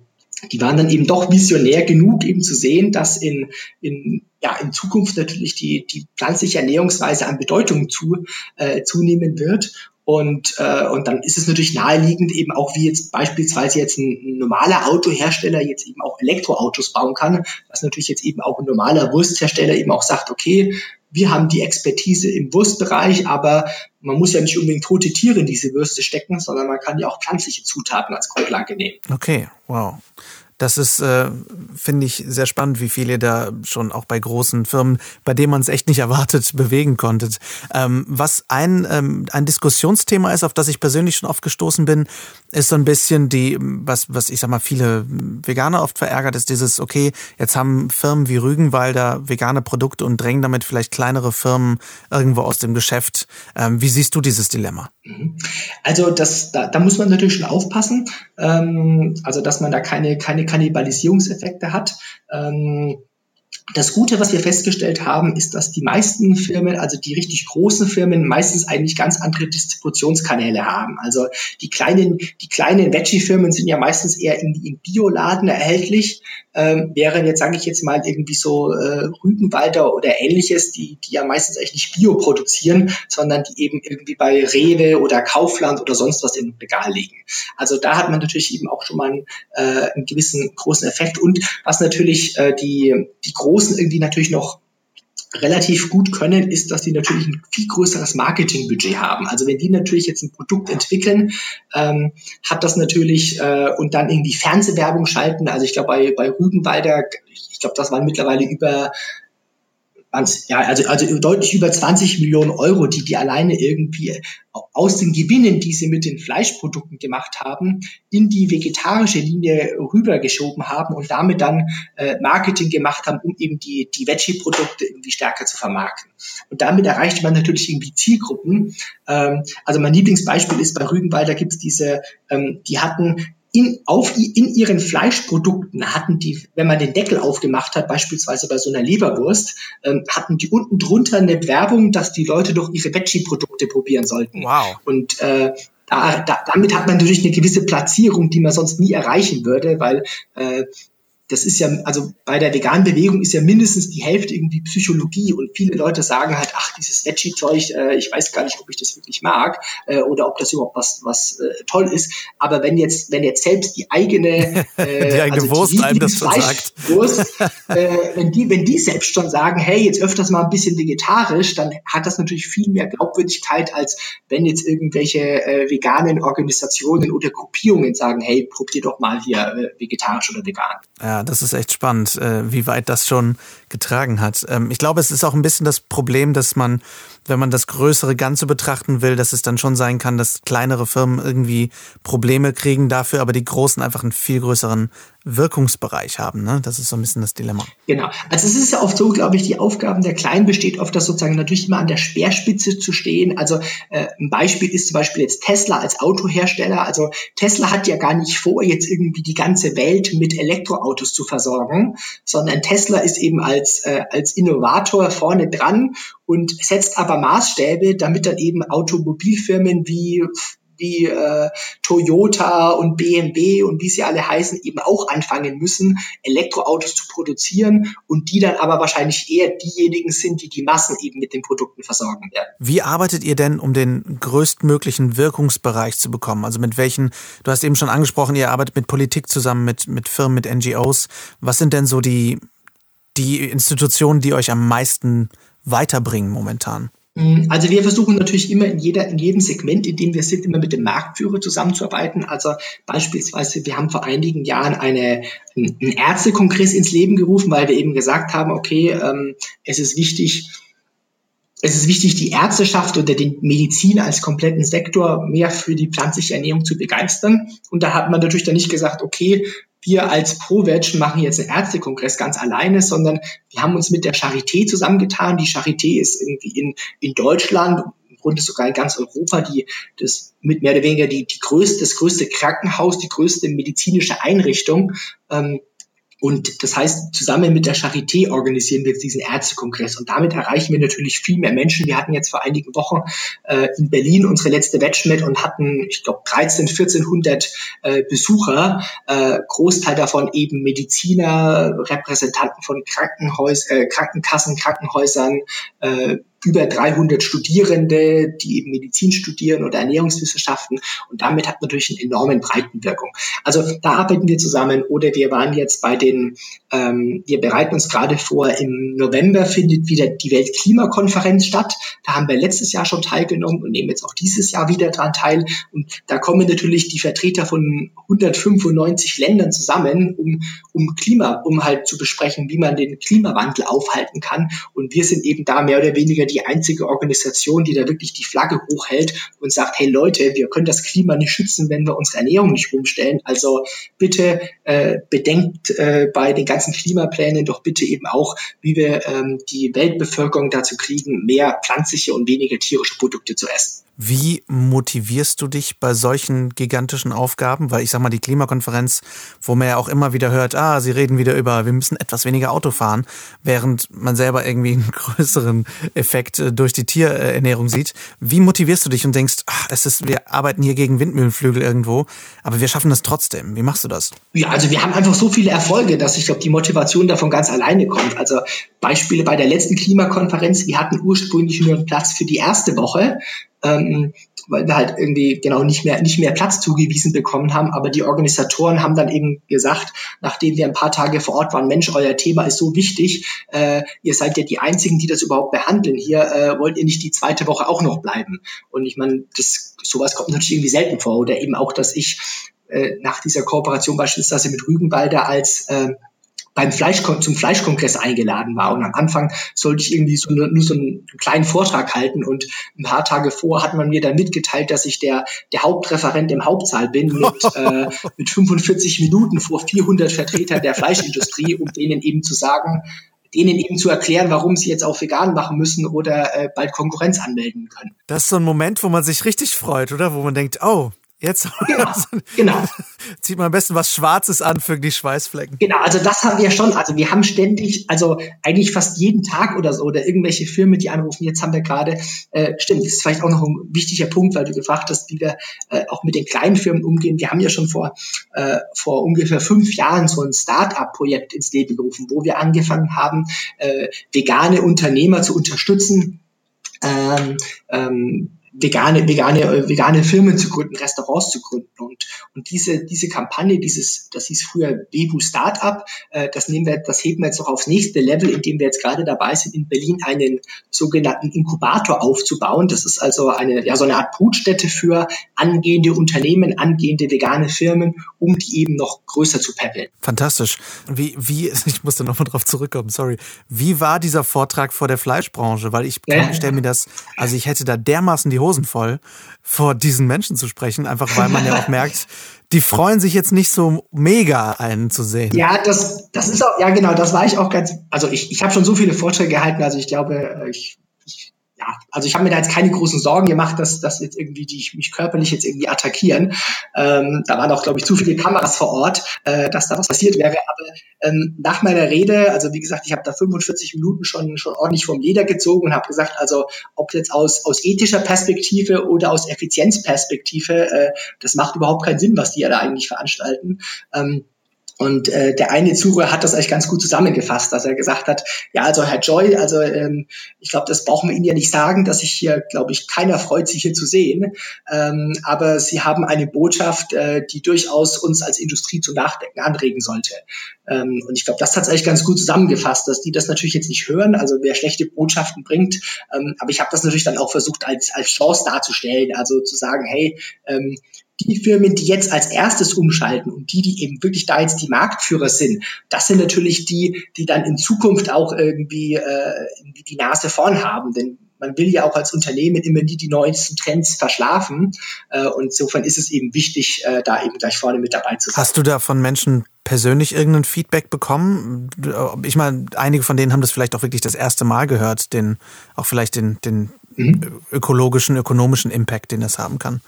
die waren dann eben doch visionär genug, eben zu sehen, dass in, in, ja, in Zukunft natürlich die, die pflanzliche Ernährungsweise an Bedeutung zu, äh, zunehmen wird. Und, äh, und dann ist es natürlich naheliegend, eben auch wie jetzt beispielsweise jetzt ein, normaler Autohersteller jetzt eben auch Elektroautos bauen kann, dass natürlich jetzt eben auch ein normaler Wursthersteller eben auch sagt, okay, wir haben die Expertise im Wurstbereich, aber man muss ja nicht unbedingt tote Tiere in diese Würste stecken, sondern man kann ja auch pflanzliche Zutaten als Grundlage nehmen. Okay, wow. Das ist, äh, finde ich, sehr spannend, wie viel ihr da schon auch bei großen Firmen, bei denen man es echt nicht erwartet, bewegen konntet. Ähm, was ein, ähm, ein Diskussionsthema ist, auf das ich persönlich schon oft gestoßen bin, ist so ein bisschen die, was, was ich sag mal, viele Veganer oft verärgert, ist dieses, okay, jetzt haben Firmen wie Rügenwalder vegane Produkte und drängen damit vielleicht kleinere Firmen irgendwo aus dem Geschäft. Ähm, wie siehst du dieses Dilemma? Mhm. Also das, da, da muss man natürlich schon aufpassen, ähm, also dass man da keine, keine Kannibalisierungseffekte hat. Ähm, das Gute, was wir festgestellt haben, ist, dass die meisten Firmen, also die richtig großen Firmen, meistens eigentlich ganz andere Distributionskanäle haben. Also die kleinen, die kleinen Veggie-Firmen sind ja meistens eher in, in Bioladen erhältlich, ähm, während jetzt, sage ich jetzt mal, irgendwie so äh, Rügenwalder oder ähnliches, die, die ja meistens eigentlich nicht Bio produzieren, sondern die eben irgendwie bei Rewe oder Kaufland oder sonst was im Regal liegen. Also da hat man natürlich eben auch schon mal einen, äh, einen gewissen großen Effekt. Und was natürlich äh, die, die großen irgendwie natürlich noch relativ gut können, ist, dass die natürlich ein viel größeres Marketingbudget haben. Also wenn die natürlich jetzt ein Produkt entwickeln, ähm, hat das natürlich äh, und dann irgendwie Fernsehwerbung schalten. Also ich glaube bei, bei Rügenwalder, ich glaube, das waren mittlerweile über ja, also, also deutlich über 20 Millionen Euro, die die alleine irgendwie aus den Gewinnen, die sie mit den Fleischprodukten gemacht haben, in die vegetarische Linie rübergeschoben haben und damit dann äh, Marketing gemacht haben, um eben die, die Veggie-Produkte irgendwie stärker zu vermarkten. Und damit erreicht man natürlich irgendwie Zielgruppen. Ähm, also mein Lieblingsbeispiel ist bei Rügenwalder gibt es diese, ähm, die hatten in, auf, in ihren Fleischprodukten hatten die, wenn man den Deckel aufgemacht hat, beispielsweise bei so einer Leberwurst, ähm, hatten die unten drunter eine Werbung, dass die Leute doch ihre Veggie-Produkte probieren sollten. Wow. Und äh, da, da, damit hat man natürlich eine gewisse Platzierung, die man sonst nie erreichen würde, weil äh, das ist ja, also bei der veganen Bewegung ist ja mindestens die Hälfte irgendwie Psychologie und viele Leute sagen halt, ach, dieses Veggie-Zeug, äh, ich weiß gar nicht, ob ich das wirklich mag äh, oder ob das überhaupt was, was äh, toll ist. Aber wenn jetzt, wenn jetzt selbst die eigene, äh, die eigene also Wurst die einem das schon sagt. Wurst, äh, wenn die, wenn die selbst schon sagen, hey, jetzt öfters mal ein bisschen vegetarisch, dann hat das natürlich viel mehr Glaubwürdigkeit, als wenn jetzt irgendwelche äh, veganen Organisationen oder Gruppierungen sagen, hey, probier doch mal hier äh, vegetarisch oder vegan. Ja das ist echt spannend, äh, wie weit das schon getragen hat. Ähm, ich glaube, es ist auch ein bisschen das Problem, dass man, wenn man das größere Ganze betrachten will, dass es dann schon sein kann, dass kleinere Firmen irgendwie Probleme kriegen dafür, aber die großen einfach einen viel größeren Wirkungsbereich haben. Ne? Das ist so ein bisschen das Dilemma. Genau. Also es ist ja oft so, glaube ich, die Aufgaben der Kleinen besteht oft, das sozusagen natürlich immer an der Speerspitze zu stehen. Also äh, ein Beispiel ist zum Beispiel jetzt Tesla als Autohersteller. Also Tesla hat ja gar nicht vor, jetzt irgendwie die ganze Welt mit Elektroautos zu versorgen, sondern Tesla ist eben als, äh, als Innovator vorne dran und setzt aber Maßstäbe, damit dann eben Automobilfirmen wie wie äh, Toyota und BMW und wie sie alle heißen, eben auch anfangen müssen, Elektroautos zu produzieren und die dann aber wahrscheinlich eher diejenigen sind, die die Massen eben mit den Produkten versorgen werden. Wie arbeitet ihr denn, um den größtmöglichen Wirkungsbereich zu bekommen? Also mit welchen, du hast eben schon angesprochen, ihr arbeitet mit Politik zusammen, mit, mit Firmen, mit NGOs. Was sind denn so die, die Institutionen, die euch am meisten weiterbringen momentan? Mm, also wir versuchen natürlich immer in, jeder, in jedem Segment, in dem wir sind, immer mit dem Marktführer zusammenzuarbeiten. Also beispielsweise, wir haben vor einigen Jahren eine, einen Ärztekongress ins Leben gerufen, weil wir eben gesagt haben, okay, ähm, es ist wichtig, es ist wichtig, die Ärzteschaft oder den Medizin als kompletten Sektor mehr für die pflanzliche Ernährung zu begeistern. Und da hat man natürlich dann nicht gesagt, okay, wir als ProVeg machen jetzt einen Ärztekongress ganz alleine, sondern wir haben uns mit der Charité zusammengetan. Die Charité ist irgendwie in, in Deutschland, im Grunde sogar in ganz Europa, die, das mit mehr oder weniger die, die größte, das größte Krankenhaus, die größte medizinische Einrichtung. Ähm, und das heißt, zusammen mit der Charité organisieren wir jetzt diesen Ärztekongress. Und damit erreichen wir natürlich viel mehr Menschen. Wir hatten jetzt vor einigen Wochen äh, in Berlin unsere letzte Wetschmet und hatten, ich glaube, 13, 1400 äh, Besucher. Äh, Großteil davon eben Mediziner, Repräsentanten von Krankenhäus äh, Krankenkassen, Krankenhäusern, äh, über 300 Studierende, die eben Medizin studieren oder Ernährungswissenschaften. Und damit hat man natürlich eine enorme Breitenwirkung. Also da arbeiten wir zusammen. Oder wir waren jetzt bei den, ähm, wir bereiten uns gerade vor, im November findet wieder die Weltklimakonferenz statt. Da haben wir letztes Jahr schon teilgenommen und nehmen jetzt auch dieses Jahr wieder daran teil. Und da kommen natürlich die Vertreter von 195 Ländern zusammen, um, um Klima, um halt zu besprechen, wie man den Klimawandel aufhalten kann. Und wir sind eben da mehr oder weniger die einzige Organisation, die da wirklich die Flagge hochhält und sagt, hey Leute, wir können das Klima nicht schützen, wenn wir unsere Ernährung nicht umstellen. Also bitte äh, bedenkt äh, bei den ganzen Klimaplänen doch bitte eben auch, wie wir ähm, die Weltbevölkerung dazu kriegen, mehr pflanzliche und weniger tierische Produkte zu essen. Wie motivierst du dich bei solchen gigantischen Aufgaben? Weil ich sag mal, die Klimakonferenz, wo man ja auch immer wieder hört, ah, sie reden wieder über, wir müssen etwas weniger Auto fahren, während man selber irgendwie einen größeren Effekt äh, durch die Tierernährung sieht. Wie motivierst du dich und denkst, ach, es ist, wir arbeiten hier gegen Windmühlenflügel irgendwo, aber wir schaffen das trotzdem. Wie machst du das? Ja, also wir haben einfach so viele Erfolge, dass ich glaube, die Motivation davon ganz alleine kommt. Also Beispiele bei der letzten Klimakonferenz, wir hatten ursprünglich nur einen Platz für die erste Woche ähm, weil wir halt irgendwie genau nicht mehr, nicht mehr Platz zugewiesen bekommen haben. Aber die Organisatoren haben dann eben gesagt, nachdem wir ein paar Tage vor Ort waren, Mensch, euer Thema ist so wichtig, äh, ihr seid ja die Einzigen, die das überhaupt behandeln. Hier äh, wollt ihr nicht die zweite Woche auch noch bleiben. Und ich meine, das sowas kommt natürlich irgendwie selten vor. Oder eben auch, dass ich äh, nach dieser Kooperation beispielsweise mit Rügenwalder als äh, beim Fleisch, zum Fleischkongress eingeladen war. Und am Anfang sollte ich irgendwie so nur, nur so einen kleinen Vortrag halten und ein paar Tage vor hat man mir dann mitgeteilt, dass ich der, der Hauptreferent im Hauptsaal bin mit, äh, mit 45 Minuten vor 400 Vertretern der Fleischindustrie, um denen eben zu sagen, denen eben zu erklären, warum sie jetzt auch vegan machen müssen oder äh, bald Konkurrenz anmelden können. Das ist so ein Moment, wo man sich richtig freut, oder? Wo man denkt, oh, Jetzt genau, genau. zieht man am besten was Schwarzes an für die Schweißflecken. Genau, also das haben wir schon. Also wir haben ständig, also eigentlich fast jeden Tag oder so, oder irgendwelche Firmen, die anrufen. Jetzt haben wir gerade, äh, stimmt, das ist vielleicht auch noch ein wichtiger Punkt, weil du gefragt hast, wie wir äh, auch mit den kleinen Firmen umgehen. Wir haben ja schon vor, äh, vor ungefähr fünf Jahren so ein Start-up-Projekt ins Leben gerufen, wo wir angefangen haben, äh, vegane Unternehmer zu unterstützen. Ähm, ähm, vegane, vegane, vegane Firmen zu gründen, Restaurants zu gründen. Und, und diese, diese Kampagne, dieses, das hieß früher Bebu Startup, äh, das nehmen wir, das heben wir jetzt noch aufs nächste Level, indem wir jetzt gerade dabei sind, in Berlin einen sogenannten Inkubator aufzubauen. Das ist also eine, ja, so eine Art Brutstätte für angehende Unternehmen, angehende vegane Firmen, um die eben noch größer zu peppeln. Fantastisch. Wie, wie, ich muss da nochmal drauf zurückkommen, sorry. Wie war dieser Vortrag vor der Fleischbranche? Weil ich ja. stelle mir das, also ich hätte da dermaßen die Hosen voll, vor diesen Menschen zu sprechen, einfach weil man ja auch merkt, die freuen sich jetzt nicht so mega, einen zu sehen. Ja, das, das ist auch, ja genau, das war ich auch ganz, also ich, ich habe schon so viele Vorträge gehalten, also ich glaube, ich ja, also ich habe mir da jetzt keine großen Sorgen gemacht, dass, dass jetzt irgendwie die mich körperlich jetzt irgendwie attackieren. Ähm, da waren auch, glaube ich, zu viele Kameras vor Ort, äh, dass da was passiert wäre. Aber ähm, nach meiner Rede, also wie gesagt, ich habe da 45 Minuten schon schon ordentlich vom Leder gezogen und habe gesagt, also ob jetzt aus aus ethischer Perspektive oder aus Effizienzperspektive, äh, das macht überhaupt keinen Sinn, was die ja da eigentlich veranstalten. Ähm, Und äh, der eine Zuhörer hat das eigentlich ganz gut zusammengefasst, dass er gesagt hat, ja, also Herr Joy, also ähm, ich glaube, das brauchen wir Ihnen ja nicht sagen, dass sich hier, glaube ich, keiner freut, sich hier zu sehen. Ähm, aber Sie haben eine Botschaft, äh, die durchaus uns als Industrie zum Nachdenken anregen sollte. Ähm, und ich glaube, das hat es eigentlich ganz gut zusammengefasst, dass die das natürlich jetzt nicht hören, also wer schlechte Botschaften bringt. Ähm, aber ich habe das natürlich dann auch versucht, als, als Chance darzustellen, also zu sagen, hey, ähm, die Firmen, die jetzt als erstes umschalten und die, die eben wirklich da jetzt die Marktführer sind, das sind natürlich die, die dann in Zukunft auch irgendwie, äh, irgendwie die Nase vorn haben. Denn man will ja auch als Unternehmen immer nie die neuesten Trends verschlafen. Äh, und insofern ist es eben wichtig, äh, da eben gleich vorne mit dabei zu sein. Hast du da von Menschen persönlich irgendein Feedback bekommen? Ich meine, einige von denen haben das vielleicht auch wirklich das erste Mal gehört, den, auch vielleicht den, den mhm. ökologischen, ökonomischen Impact, den das haben kann.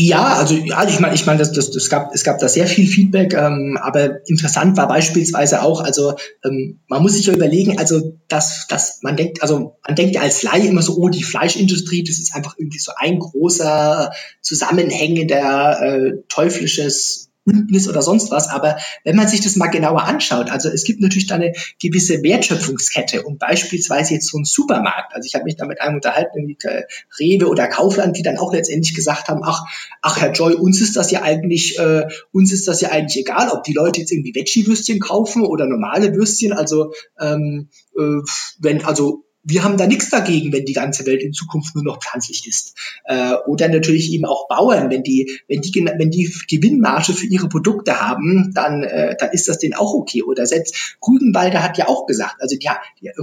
Ja, also ja, ich meine, ich meine, das, das, das gab, es gab da sehr viel Feedback, ähm, aber interessant war beispielsweise auch, also ähm, man muss sich ja überlegen, also dass, dass man denkt, also man denkt ja als Laie immer so, oh, die Fleischindustrie, das ist einfach irgendwie so ein großer zusammenhängender äh, teuflisches Bündnis oder sonst was. Aber wenn man sich das mal genauer anschaut, also es gibt natürlich da eine gewisse Wertschöpfungskette und beispielsweise jetzt so ein Supermarkt. Also ich habe mich da mit einem unterhalten, wie äh, Rewe oder Kaufland, die dann auch letztendlich gesagt haben, ach, ach Herr Joy, uns ist das ja eigentlich, äh, uns ist das ja eigentlich egal, ob die Leute jetzt irgendwie Veggie-Würstchen kaufen oder normale Würstchen. Also ähm, äh, wenn also wir haben da nichts dagegen, wenn die ganze Welt in Zukunft nur noch pflanzlich ist. Äh, oder natürlich eben auch Bauern, wenn die, wenn die, wenn die Gewinnmarge für ihre Produkte haben, dann, äh, dann ist das denen auch okay. Oder selbst Rügenwalder hat ja auch gesagt, also die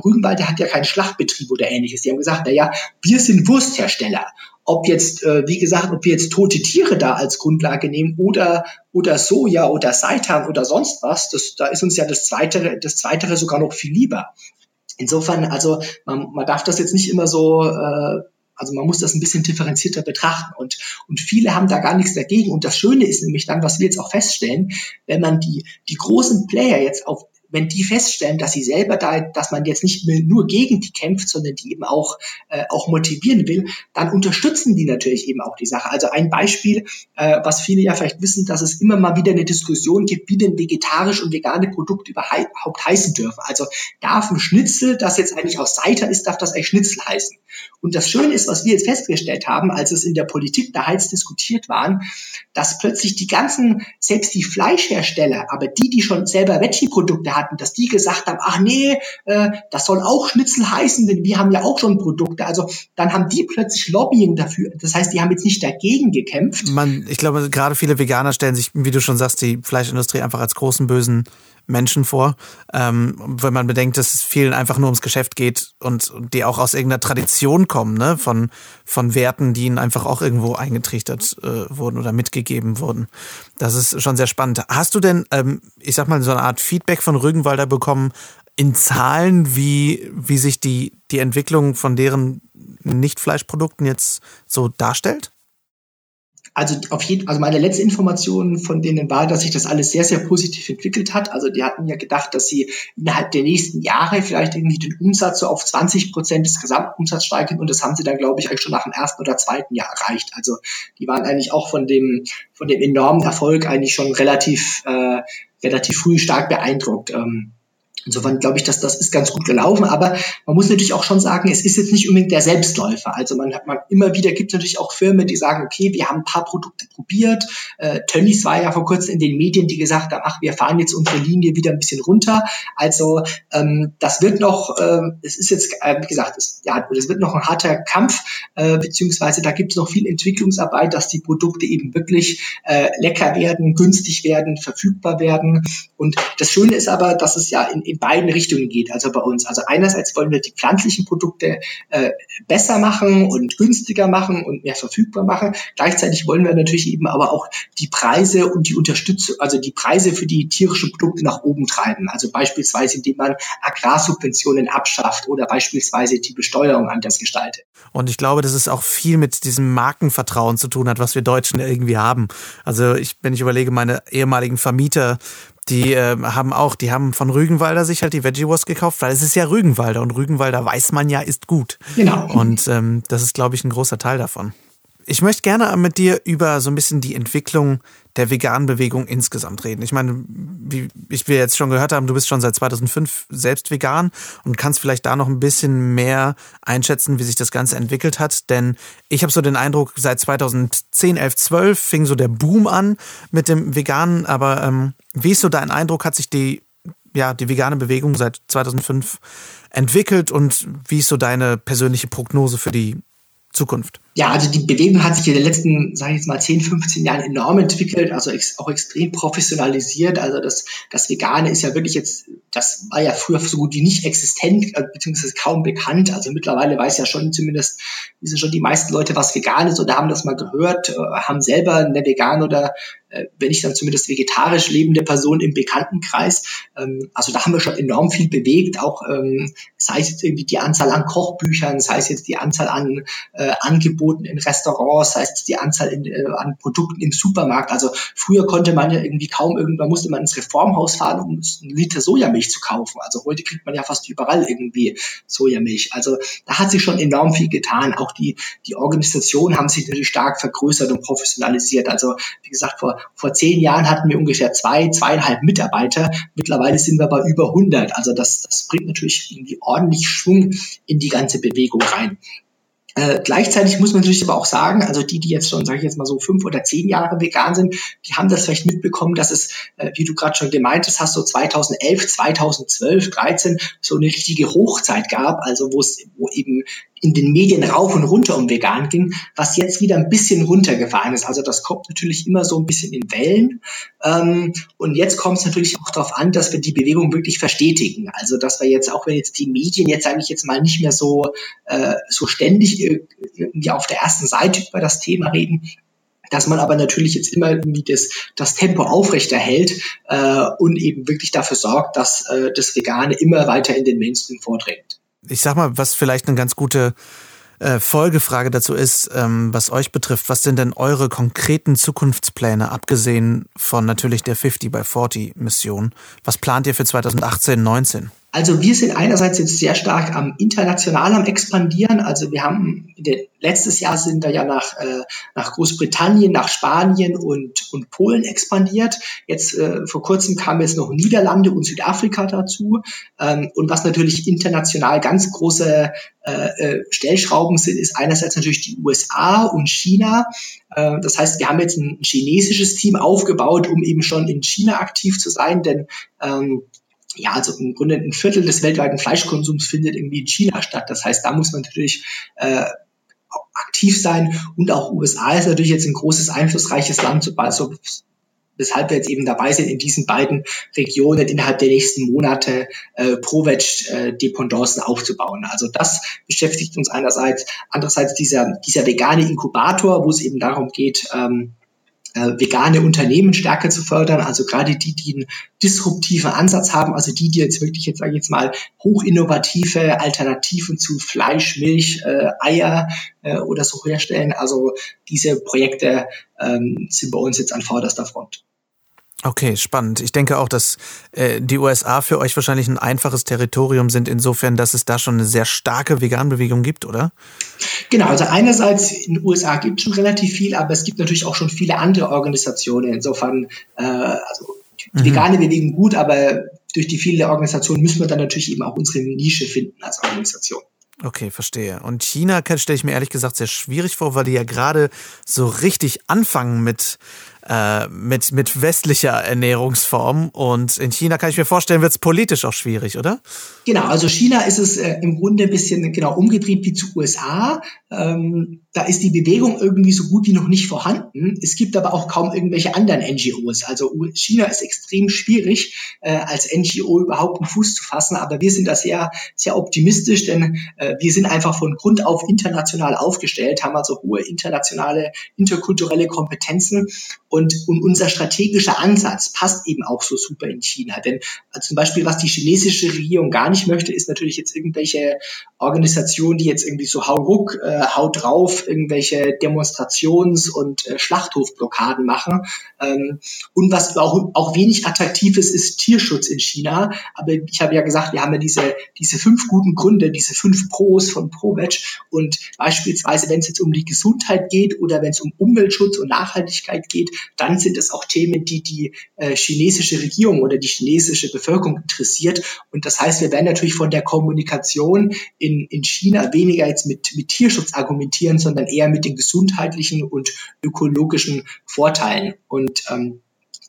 Rügenwalder hat ja keinen Schlachtbetrieb oder ähnliches. Die haben gesagt, na ja, wir sind Wursthersteller ob jetzt, äh, wie gesagt, ob wir jetzt tote Tiere da als Grundlage nehmen oder, oder Soja oder Seitan oder sonst was, das, da ist uns ja das Zweite, das Zweitere sogar noch viel lieber. Insofern, also man, man darf das jetzt nicht immer so, äh, also man muss das ein bisschen differenzierter betrachten und, und viele haben da gar nichts dagegen. Und das Schöne ist nämlich dann, was wir jetzt auch feststellen, wenn man die, die großen Player jetzt auf wenn die feststellen, dass sie selber da, dass man jetzt nicht mehr nur gegen die kämpft, sondern die eben auch, äh, auch motivieren will, dann unterstützen die natürlich eben auch die Sache. Also ein Beispiel, äh, was viele ja vielleicht wissen, dass es immer mal wieder eine Diskussion gibt, wie denn vegetarisch und vegane Produkte überhaupt heißen dürfen. Also darf ein Schnitzel, das jetzt eigentlich aus Seiter ist, darf das eigentlich Schnitzel heißen. Und das Schöne ist, was wir jetzt festgestellt haben, als es in der Politik da heiß diskutiert waren, dass plötzlich die ganzen, selbst die Fleischhersteller, aber die, die schon selber Veggie-Produkte hatten, dass die gesagt haben, ach nee, äh, das soll auch Schnitzel heißen, denn wir haben ja auch schon Produkte. Also dann haben die plötzlich Lobbying dafür. Das heißt, die haben jetzt nicht dagegen gekämpft. Man, ich glaube, gerade viele Veganer stellen sich, wie du schon sagst, die Fleischindustrie einfach als großen bösen Menschen vor. Ähm, wenn man bedenkt, dass es vielen einfach nur ums Geschäft geht und, und die auch aus irgendeiner Tradition kommen, ne? von, von Werten, die ihnen einfach auch irgendwo eingetrichtert äh, wurden oder mitgegeben wurden. Das ist schon sehr spannend. Hast du denn, ähm, ich sag mal, so eine Art Feedback von Rügenwalder bekommen in Zahlen, wie, wie sich die, die Entwicklung von deren Nicht-Fleischprodukten jetzt so darstellt? Also auf jeden, also meine letzte Information von denen war, dass sich das alles sehr, sehr positiv entwickelt hat. Also die hatten ja gedacht, dass sie innerhalb der nächsten Jahre vielleicht irgendwie den Umsatz so auf 20 Prozent des Gesamtumsatzes steigern und das haben sie dann, glaube ich, eigentlich schon nach dem ersten oder zweiten Jahr erreicht. Also die waren eigentlich auch von dem, von dem enormen Erfolg eigentlich schon relativ, äh, relativ früh stark beeindruckt. Ähm, Insofern glaube ich, dass das ist ganz gut gelaufen. Aber man muss natürlich auch schon sagen, es ist jetzt nicht unbedingt der Selbstläufer. Also man hat man immer wieder gibt es natürlich auch Firmen, die sagen, okay, wir haben ein paar Produkte probiert. Äh, Tönnies war ja vor kurzem in den Medien, die gesagt haben, ach, wir fahren jetzt unsere Linie wieder ein bisschen runter. Also ähm, das wird noch, äh, es ist jetzt, äh, wie gesagt, es, ja, das wird noch ein harter Kampf, äh, beziehungsweise da gibt es noch viel Entwicklungsarbeit, dass die Produkte eben wirklich äh, lecker werden, günstig werden, verfügbar werden. Und das Schöne ist aber, dass es ja in, in in beiden Richtungen geht, also bei uns. Also einerseits wollen wir die pflanzlichen Produkte äh, besser machen und günstiger machen und mehr verfügbar machen. Gleichzeitig wollen wir natürlich eben aber auch die Preise und die Unterstützung, also die Preise für die tierischen Produkte nach oben treiben. Also beispielsweise, indem man Agrarsubventionen abschafft oder beispielsweise die Besteuerung anders gestaltet. Und ich glaube, dass es auch viel mit diesem Markenvertrauen zu tun hat, was wir Deutschen irgendwie haben. Also ich, wenn ich überlege, meine ehemaligen Vermieter, die äh, haben auch, die haben von Rügenwalder sich halt die Veggie Wurst gekauft, weil es ist ja Rügenwalder und Rügenwalder weiß man ja ist gut. Genau. Und ähm, das ist, glaube ich, ein großer Teil davon. Ich möchte gerne mit dir über so ein bisschen die Entwicklung der veganen Bewegung insgesamt reden. Ich meine, wie ich wir jetzt schon gehört haben, du bist schon seit 2005 selbst vegan und kannst vielleicht da noch ein bisschen mehr einschätzen, wie sich das Ganze entwickelt hat. Denn ich habe so den Eindruck, seit 2010, 11, 12 fing so der Boom an mit dem Veganen. Aber ähm, wie ist so dein Eindruck? Hat sich die, ja, die vegane Bewegung seit 2005 entwickelt und wie ist so deine persönliche Prognose für die Zukunft? Ja, also die Bewegung hat sich in den letzten, sage ich jetzt mal, 10, 15 Jahren enorm entwickelt, also ex auch extrem professionalisiert. Also das, das Vegane ist ja wirklich jetzt, das war ja früher so gut wie nicht existent, äh, beziehungsweise kaum bekannt. Also mittlerweile weiß ja schon zumindest, wissen schon die meisten Leute, was vegan ist oder haben das mal gehört, äh, haben selber eine vegan oder wenn ich dann zumindest vegetarisch lebende Person im Bekanntenkreis. Ähm, also da haben wir schon enorm viel bewegt, auch ähm, sei es jetzt irgendwie die Anzahl an Kochbüchern, sei es jetzt die Anzahl an äh, Angeboten, Angeboten in Restaurants, sei es die Anzahl in, äh, an Produkten im Supermarkt. Also früher konnte man ja irgendwie kaum irgendwann musste man ins Reformhaus fahren, um einen Liter Sojamilch zu kaufen. Also heute kriegt man ja fast überall irgendwie Sojamilch. Also da hat sich schon enorm viel getan. Auch die, die Organisationen haben sich natürlich stark vergrößert und professionalisiert. Also wie gesagt, vor, vor zehn Jahren hatten wir ungefähr zwei, zweieinhalb Mitarbeiter. Mittlerweile sind wir bei über 100. Also das, das bringt natürlich irgendwie ordentlich Schwung in die ganze Bewegung rein. Äh, gleichzeitig muss man natürlich aber auch sagen, also die, die jetzt schon, sage ich jetzt mal so fünf oder zehn Jahre vegan sind, die haben das vielleicht mitbekommen, dass es, äh, wie du gerade schon gemeint hast, so 2011, 2012, 13 so eine richtige Hochzeit gab, also wo es, wo eben in den Medien rauf und runter um vegan ging, was jetzt wieder ein bisschen runtergefahren ist. Also das kommt natürlich immer so ein bisschen in Wellen. Ähm, und jetzt kommt es natürlich auch darauf an, dass wir die Bewegung wirklich verstetigen. Also dass wir jetzt, auch wenn jetzt die Medien jetzt sage ich jetzt mal nicht mehr so, äh, so ständig irgendwie auf der ersten Seite über das Thema reden, dass man aber natürlich jetzt immer irgendwie das, das Tempo aufrechterhält äh, und eben wirklich dafür sorgt, dass äh, das Vegane immer weiter in den Mainstream vordringt ich sag mal, was vielleicht eine ganz gute äh, Folgefrage dazu ist, ähm, was euch betrifft. Was sind denn eure konkreten Zukunftspläne, abgesehen von natürlich der 50 by 40 Mission? Was plant ihr für 2018, 19? Also wir sind einerseits jetzt sehr stark am international am expandieren. Also wir haben letztes Jahr sind wir ja nach, äh, nach Großbritannien, nach Spanien und, und Polen expandiert. Jetzt äh, vor kurzem kamen jetzt noch Niederlande und Südafrika dazu. Ähm, und was natürlich international ganz große äh, äh Stellschrauben sind, ist einerseits natürlich die USA und China. Äh, das heißt, wir haben jetzt ein chinesisches Team aufgebaut, um eben schon in China aktiv zu sein, denn ähm, ja, also im Grunde ein Viertel des weltweiten Fleischkonsums findet irgendwie in China statt. Das heißt, da muss man natürlich äh, aktiv sein. Und auch USA ist natürlich jetzt ein großes, einflussreiches Land, sobald, so, weshalb wir jetzt eben dabei sind, in diesen beiden Regionen innerhalb der nächsten Monate äh, Pro-Veg-Dependancen äh, aufzubauen. Also das beschäftigt uns einerseits, andererseits dieser, dieser vegane Inkubator, wo es eben darum geht, ähm, äh, vegane Unternehmen stärker zu fördern, also gerade die, die einen disruptiven Ansatz haben, also die, die jetzt wirklich jetzt sage ich jetzt mal hochinnovative Alternativen zu Fleisch, Milch, äh, Eier äh, oder so herstellen. Also diese Projekte ähm, sind bei uns jetzt an vorderster Front. Okay, spannend. Ich denke auch, dass äh, die USA für euch wahrscheinlich ein einfaches Territorium sind, insofern, dass es da schon eine sehr starke Veganbewegung gibt, oder? Genau, also einerseits in den USA gibt es schon relativ viel, aber es gibt natürlich auch schon viele andere Organisationen. Insofern, äh, also die mhm. vegane Bewegung gut, aber durch die viele Organisationen müssen wir dann natürlich eben auch unsere Nische finden als Organisation. Okay, verstehe. Und China stelle ich mir ehrlich gesagt sehr schwierig vor, weil die ja gerade so richtig anfangen mit äh, mit, mit westlicher Ernährungsform. Und in China kann ich mir vorstellen, wird es politisch auch schwierig, oder? Genau, also China ist es äh, im Grunde ein bisschen genau umgedreht wie zu USA. Ähm, da ist die Bewegung irgendwie so gut wie noch nicht vorhanden. Es gibt aber auch kaum irgendwelche anderen NGOs. Also China ist extrem schwierig, äh, als NGO überhaupt einen Fuß zu fassen. Aber wir sind da sehr, sehr optimistisch, denn äh, wir sind einfach von Grund auf international aufgestellt, haben also hohe internationale, interkulturelle Kompetenzen und, und unser strategischer Ansatz passt eben auch so super in China. Denn äh, zum Beispiel, was die chinesische Regierung gar nicht möchte, ist natürlich jetzt irgendwelche Organisationen, die jetzt irgendwie so hau ruck, äh, hau drauf, irgendwelche Demonstrations- und äh, Schlachthofblockaden machen. Ähm, und was auch, auch wenig attraktiv ist, ist Tierschutz in China. Aber ich habe ja gesagt, wir haben ja diese, diese fünf guten Gründe, diese fünf Pros von ProVeg. Und beispielsweise, wenn es jetzt um die Gesundheit geht oder wenn es um Umweltschutz und Nachhaltigkeit geht, dann sind es auch Themen, die die äh, chinesische Regierung oder die chinesische Bevölkerung interessiert. Und das heißt, wir werden natürlich von der Kommunikation in, in China weniger jetzt mit, mit Tierschutz argumentieren, sondern eher mit den gesundheitlichen und ökologischen Vorteilen. Und ähm,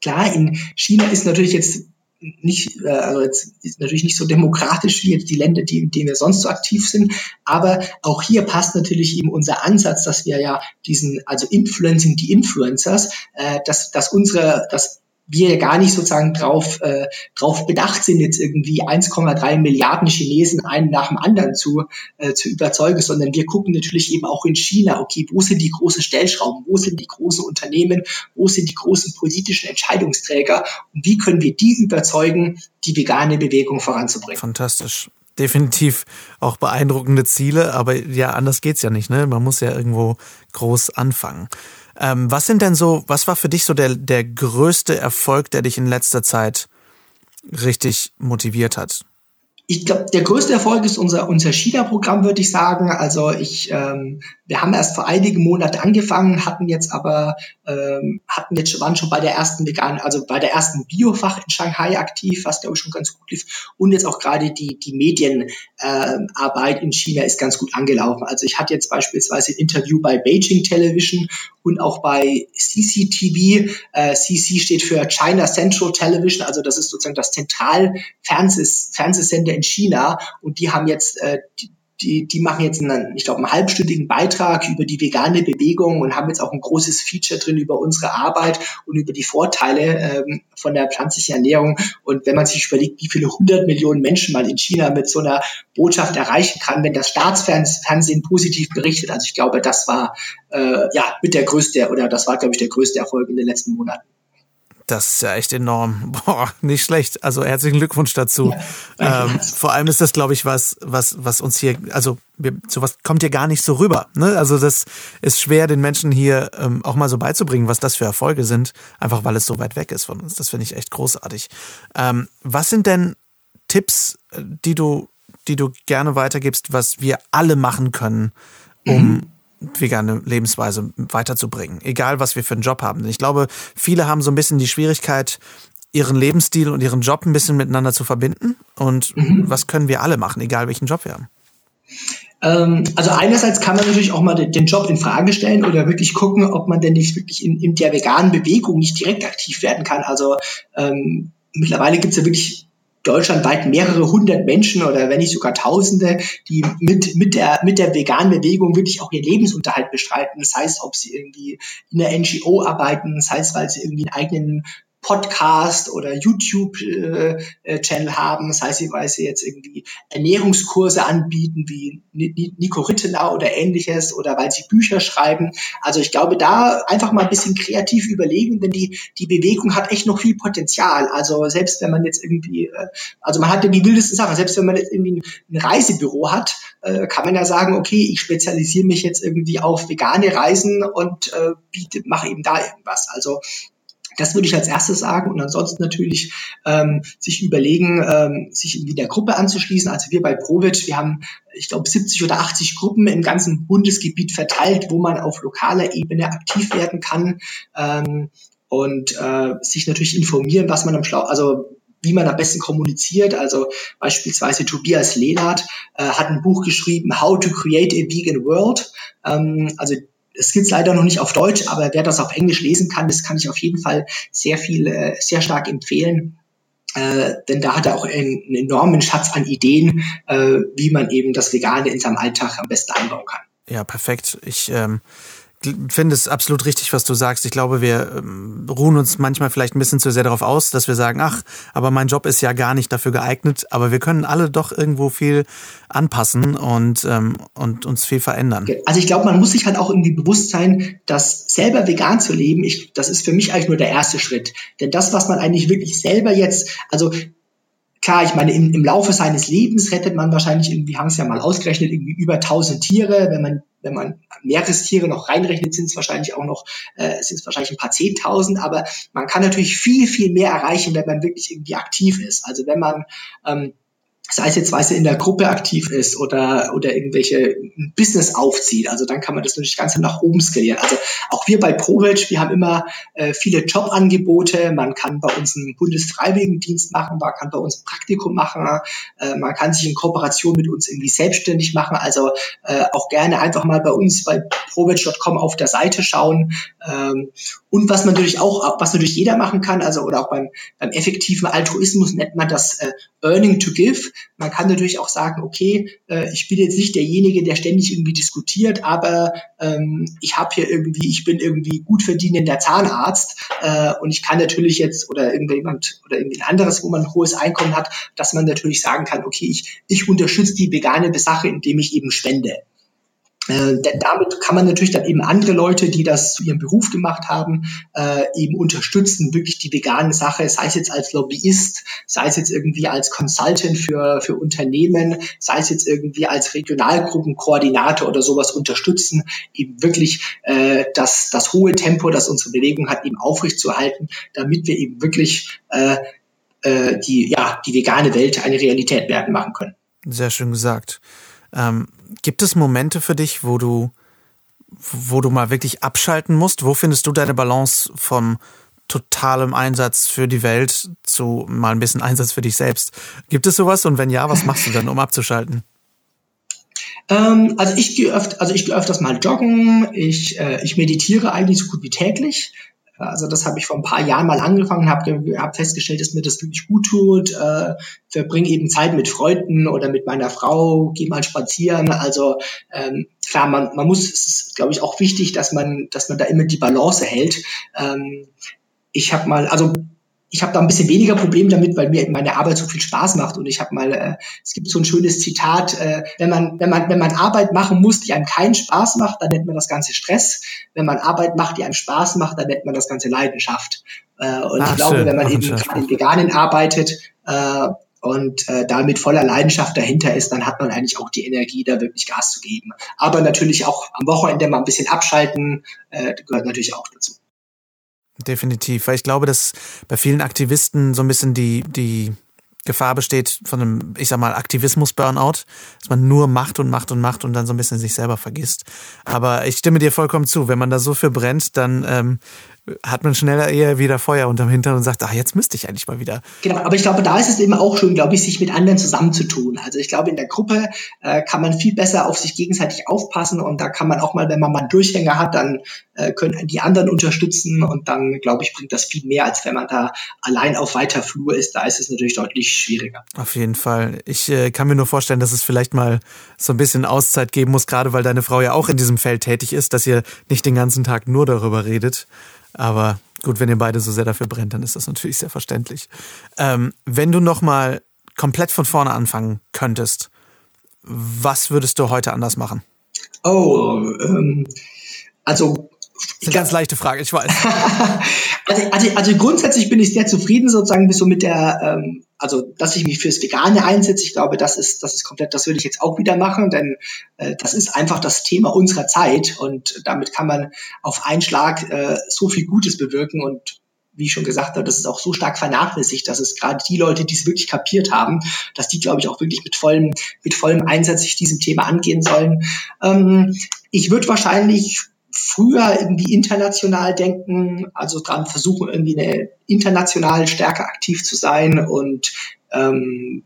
klar, in China ist natürlich jetzt nicht, äh, also jetzt ist natürlich nicht so demokratisch wie jetzt die Länder, die, in denen wir sonst so aktiv sind, aber auch hier passt natürlich eben unser Ansatz, dass wir ja diesen, also Influencing die Influencers, äh, dass, dass unsere, dass wir gar nicht sozusagen drauf, äh, drauf bedacht sind, jetzt irgendwie 1,3 Milliarden Chinesen einen nach dem anderen zu, äh, zu überzeugen, sondern wir gucken natürlich eben auch in China, okay, wo sind die großen Stellschrauben, wo sind die großen Unternehmen, wo sind die großen politischen Entscheidungsträger und wie können wir die überzeugen, die vegane Bewegung voranzubringen. Fantastisch definitiv auch beeindruckende Ziele, aber ja, anders geht's ja nicht, ne? Man muss ja irgendwo groß anfangen. Ähm, was sind denn so, was war für dich so der, der größte Erfolg, der dich in letzter Zeit richtig motiviert hat? Ich glaube, der größte Erfolg ist unser, unser China-Programm, würde ich sagen. Also ich, ähm, wir haben erst vor einigen Monaten angefangen, hatten jetzt aber, ähm, hatten jetzt waren schon bei der ersten veganen, also bei der ersten Biofach in Shanghai aktiv, was glaube ich schon ganz gut lief. Und jetzt auch gerade die, die Medienarbeit äh, in China ist ganz gut angelaufen. Also ich hatte jetzt beispielsweise ein Interview bei Beijing Television und auch bei CCTV. Äh, CC steht für China Central Television, also das ist sozusagen das Zentral-Fernsehsender in China und die haben jetzt äh, die, die, die machen jetzt einen, ich glaube, einen halbstündigen Beitrag über die vegane Bewegung und haben jetzt auch ein großes Feature drin über unsere Arbeit und über die Vorteile ähm, von der pflanzlichen Ernährung. Und wenn man sich überlegt, wie viele hundert Millionen Menschen man in China mit so einer Botschaft erreichen kann, wenn das Staatsfernsehen positiv berichtet, also ich glaube, das war äh, ja mit der größte oder das war, glaube ich, der größte Erfolg in den letzten Monaten. Das ist ja echt enorm. Boah, nicht schlecht. Also herzlichen Glückwunsch dazu. Ja, ähm, vor allem ist das, glaube ich, was, was, was uns hier, also wir, sowas kommt hier gar nicht so rüber. Ne? Also das ist schwer, den Menschen hier ähm, auch mal so beizubringen, was das für Erfolge sind, einfach weil es so weit weg ist von uns. Das finde ich echt großartig. Ähm, was sind denn Tipps, äh, die du, die du gerne weitergibst, was wir alle machen können, um mhm vegane Lebensweise weiterzubringen, egal was wir für einen Job haben. Denn ich glaube, viele haben so ein bisschen die Schwierigkeit, ihren Lebensstil und ihren Job ein bisschen miteinander zu verbinden. Und mhm. was können wir alle machen, egal welchen Job wir haben? Ähm, also einerseits kann man natürlich auch mal den Job in Frage stellen oder wirklich gucken, ob man denn nicht wirklich in, in der veganen Bewegung nicht direkt aktiv werden kann. Also ähm, mittlerweile gibt es ja wirklich deutschlandweit mehrere hundert Menschen oder wenn nicht sogar Tausende, die mit, mit, der, mit der veganen Bewegung wirklich auch ihren Lebensunterhalt bestreiten. Das heißt, ob sie irgendwie in der NGO arbeiten, das heißt, weil sie irgendwie einen eigenen Podcast oder YouTube-Channel äh, haben. Das heißt, weil sie jetzt irgendwie Ernährungskurse anbieten wie Nico Rittenau oder ähnliches oder weil sie Bücher schreiben. Also ich glaube, da einfach mal ein bisschen kreativ überlegen, denn die, die Bewegung hat echt noch viel Potenzial. Also selbst wenn man jetzt irgendwie, äh, also man hat ja die wildesten Sachen, selbst wenn man jetzt irgendwie ein Reisebüro hat, äh, kann man ja sagen, okay, ich spezialisiere mich jetzt irgendwie auf vegane Reisen und äh, biete, mache eben da irgendwas. Also das würde ich als erstes sagen und ansonsten natürlich ähm, sich überlegen, ähm, sich irgendwie der Gruppe anzuschließen. Also wir bei Provit, wir haben, ich glaube, 70 oder 80 Gruppen im ganzen Bundesgebiet verteilt, wo man auf lokaler Ebene aktiv werden kann ähm, und äh, sich natürlich informieren, was man am Schlau, also wie man am besten kommuniziert. Also beispielsweise Tobias Lehnert äh, hat ein Buch geschrieben, How to Create a Vegan World. Ähm, also es gibt leider noch nicht auf Deutsch, aber wer das auf Englisch lesen kann, das kann ich auf jeden Fall sehr viel, äh, sehr stark empfehlen. Äh, denn da hat er auch einen, einen enormen Schatz an Ideen, äh, wie man eben das Vegane in seinem Alltag am besten einbauen kann. Ja, perfekt. Ich ähm, finde es absolut richtig, was du sagst. Ich glaube, wir ähm, ruhen uns manchmal vielleicht ein bisschen zu sehr darauf aus, dass wir sagen, ach, aber mein Job ist ja gar nicht dafür geeignet. Aber wir können alle doch irgendwo viel anpassen und, ähm, und uns viel verändern. Also ich glaube, man muss sich halt auch irgendwie bewusst sein, dass selber vegan zu leben, ich, das ist für mich eigentlich nur der erste Schritt. Denn das, was man eigentlich wirklich selber jetzt, also Klar, ich meine, im, im Laufe seines Lebens rettet man wahrscheinlich irgendwie, haben es ja mal ausgerechnet, irgendwie über 1000 Tiere. Wenn man, wenn man Meerestiere noch reinrechnet, sind es wahrscheinlich auch noch, äh, sind es wahrscheinlich ein paar Zehntausend. Aber man kann natürlich viel, viel mehr erreichen, wenn man wirklich irgendwie aktiv ist. Also wenn man, ähm, sei es jetzt, weil sie in der Gruppe aktiv ist oder, oder irgendwelche Business aufzieht. Also dann kann man das natürlich ganz nach oben skalieren. Also auch wir bei ProVeg, wir haben immer äh, viele Jobangebote. Man kann bei uns einen Bundesfreiwilligendienst machen, man kann bei uns ein Praktikum machen, äh, man kann sich in Kooperation mit uns irgendwie selbstständig machen. Also äh, auch gerne einfach mal bei uns bei proveg.com auf der Seite schauen. Ähm, und was man natürlich auch, was natürlich jeder machen kann, also oder auch beim, beim effektiven Altruismus nennt man das äh, Earning to Give. Man kann natürlich auch sagen, okay, äh, ich bin jetzt nicht derjenige, der ständig irgendwie diskutiert, aber ähm, ich habe hier irgendwie, ich bin irgendwie gut verdienender Zahnarzt äh, und ich kann natürlich jetzt oder irgendjemand oder irgendwie ein anderes, wo man ein hohes Einkommen hat, dass man natürlich sagen kann, okay, ich, ich unterstütze die vegane Sache, indem ich eben spende. Äh, damit kann man natürlich dann eben andere Leute, die das zu ihrem Beruf gemacht haben, äh, eben unterstützen, wirklich die vegane Sache, sei es jetzt als Lobbyist, sei es jetzt irgendwie als Consultant für, für Unternehmen, sei es jetzt irgendwie als Regionalgruppenkoordinator oder sowas unterstützen, eben wirklich äh, das, das hohe Tempo, das unsere Bewegung hat, eben aufrechtzuerhalten, damit wir eben wirklich äh, äh, die, ja, die vegane Welt eine Realität werden machen können. Sehr schön gesagt. Ähm, gibt es Momente für dich, wo du, wo du mal wirklich abschalten musst? Wo findest du deine Balance vom totalem Einsatz für die Welt zu mal ein bisschen Einsatz für dich selbst? Gibt es sowas? Und wenn ja, was machst du dann, um abzuschalten? Ähm, also ich gehe öfter, also ich öfters mal joggen. Ich, äh, ich meditiere eigentlich so gut wie täglich. Also das habe ich vor ein paar Jahren mal angefangen, habe hab festgestellt, dass mir das wirklich gut tut. Äh, verbringe eben Zeit mit Freunden oder mit meiner Frau, gehe mal spazieren. Also ähm, klar, man, man muss, es ist, glaube ich, auch wichtig, dass man, dass man da immer die Balance hält. Ähm, ich habe mal, also ich habe da ein bisschen weniger Problem damit, weil mir meine Arbeit so viel Spaß macht. Und ich habe mal, äh, es gibt so ein schönes Zitat, äh, wenn man, wenn man, wenn man Arbeit machen muss, die einem keinen Spaß macht, dann nennt man das Ganze Stress. Wenn man Arbeit macht, die einem Spaß macht, dann nennt man das Ganze Leidenschaft. Äh, und Ach, ich glaube, schön. wenn man Ach, eben gerade in Veganen arbeitet äh, und äh, da mit voller Leidenschaft dahinter ist, dann hat man eigentlich auch die Energie, da wirklich Gas zu geben. Aber natürlich auch am Wochenende mal ein bisschen abschalten, äh, gehört natürlich auch dazu. Definitiv, weil ich glaube, dass bei vielen Aktivisten so ein bisschen die, die Gefahr besteht von einem, ich sag mal, Aktivismus-Burnout, dass man nur macht und macht und macht und dann so ein bisschen sich selber vergisst. Aber ich stimme dir vollkommen zu, wenn man da so für brennt, dann ähm, hat man schneller eher wieder Feuer unterm Hintern und sagt, ach, jetzt müsste ich eigentlich mal wieder. Genau, aber ich glaube, da ist es eben auch schön, glaube ich, sich mit anderen zusammenzutun. Also ich glaube, in der Gruppe äh, kann man viel besser auf sich gegenseitig aufpassen und da kann man auch mal, wenn man mal einen Durchhänger hat, dann äh, können die anderen unterstützen und dann, glaube ich, bringt das viel mehr, als wenn man da allein auf weiter Flur ist. Da ist es natürlich deutlich schwieriger. Auf jeden Fall. Ich äh, kann mir nur vorstellen, dass es vielleicht mal so ein bisschen Auszeit geben muss, gerade weil deine Frau ja auch in diesem Feld tätig ist, dass ihr nicht den ganzen Tag nur darüber redet. Aber gut, wenn ihr beide so sehr dafür brennt, dann ist das natürlich sehr verständlich. Ähm, wenn du nochmal komplett von vorne anfangen könntest, was würdest du heute anders machen? Oh, ähm, also das ist eine ganz leichte Frage, ich weiß. also, also, also, grundsätzlich bin ich sehr zufrieden sozusagen bis so mit der, ähm, also dass ich mich fürs Vegane einsetze. Ich glaube, das ist, das ist komplett, das würde ich jetzt auch wieder machen, denn äh, das ist einfach das Thema unserer Zeit und damit kann man auf einen Schlag äh, so viel Gutes bewirken und wie ich schon gesagt habe, das ist auch so stark vernachlässigt, dass es gerade die Leute, die es wirklich kapiert haben, dass die, glaube ich, auch wirklich mit vollem, mit vollem Einsatz sich diesem Thema angehen sollen. Ähm, ich würde wahrscheinlich früher irgendwie international denken, also dran versuchen, irgendwie eine international stärker aktiv zu sein und ähm,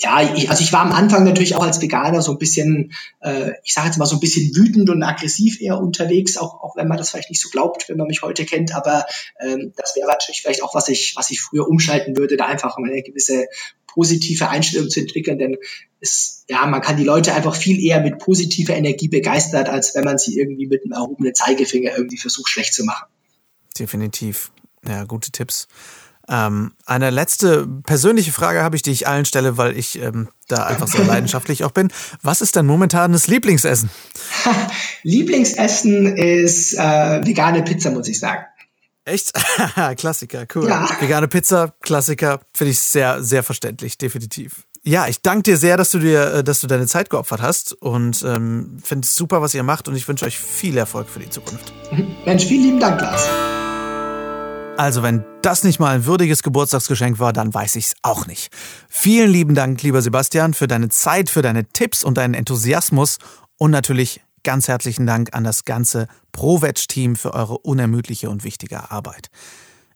ja, ich, also ich war am Anfang natürlich auch als Veganer so ein bisschen, äh, ich sage jetzt mal so ein bisschen wütend und aggressiv eher unterwegs, auch, auch wenn man das vielleicht nicht so glaubt, wenn man mich heute kennt, aber ähm, das wäre natürlich vielleicht auch, was ich, was ich früher umschalten würde, da einfach eine gewisse positive Einstellung zu entwickeln, denn es, ja, man kann die Leute einfach viel eher mit positiver Energie begeistert, als wenn man sie irgendwie mit einem erhobenen Zeigefinger irgendwie versucht, schlecht zu machen. Definitiv. Ja, gute Tipps. Ähm, eine letzte persönliche Frage habe ich, die ich allen stelle, weil ich ähm, da einfach sehr leidenschaftlich auch bin. Was ist dein momentanes Lieblingsessen? Lieblingsessen ist äh, vegane Pizza, muss ich sagen. Echt? Klassiker, cool. Ja. Vegane Pizza, Klassiker, finde ich sehr, sehr verständlich, definitiv. Ja, ich danke dir sehr, dass du dir, äh, dass du deine Zeit geopfert hast und ähm, finde es super, was ihr macht und ich wünsche euch viel Erfolg für die Zukunft. Mensch, vielen lieben Dank, Lars. Also wenn das nicht mal ein würdiges Geburtstagsgeschenk war, dann weiß ich's auch nicht. Vielen lieben Dank, lieber Sebastian, für deine Zeit, für deine Tipps und deinen Enthusiasmus und natürlich ganz herzlichen Dank an das ganze ProVeg-Team für eure unermüdliche und wichtige Arbeit.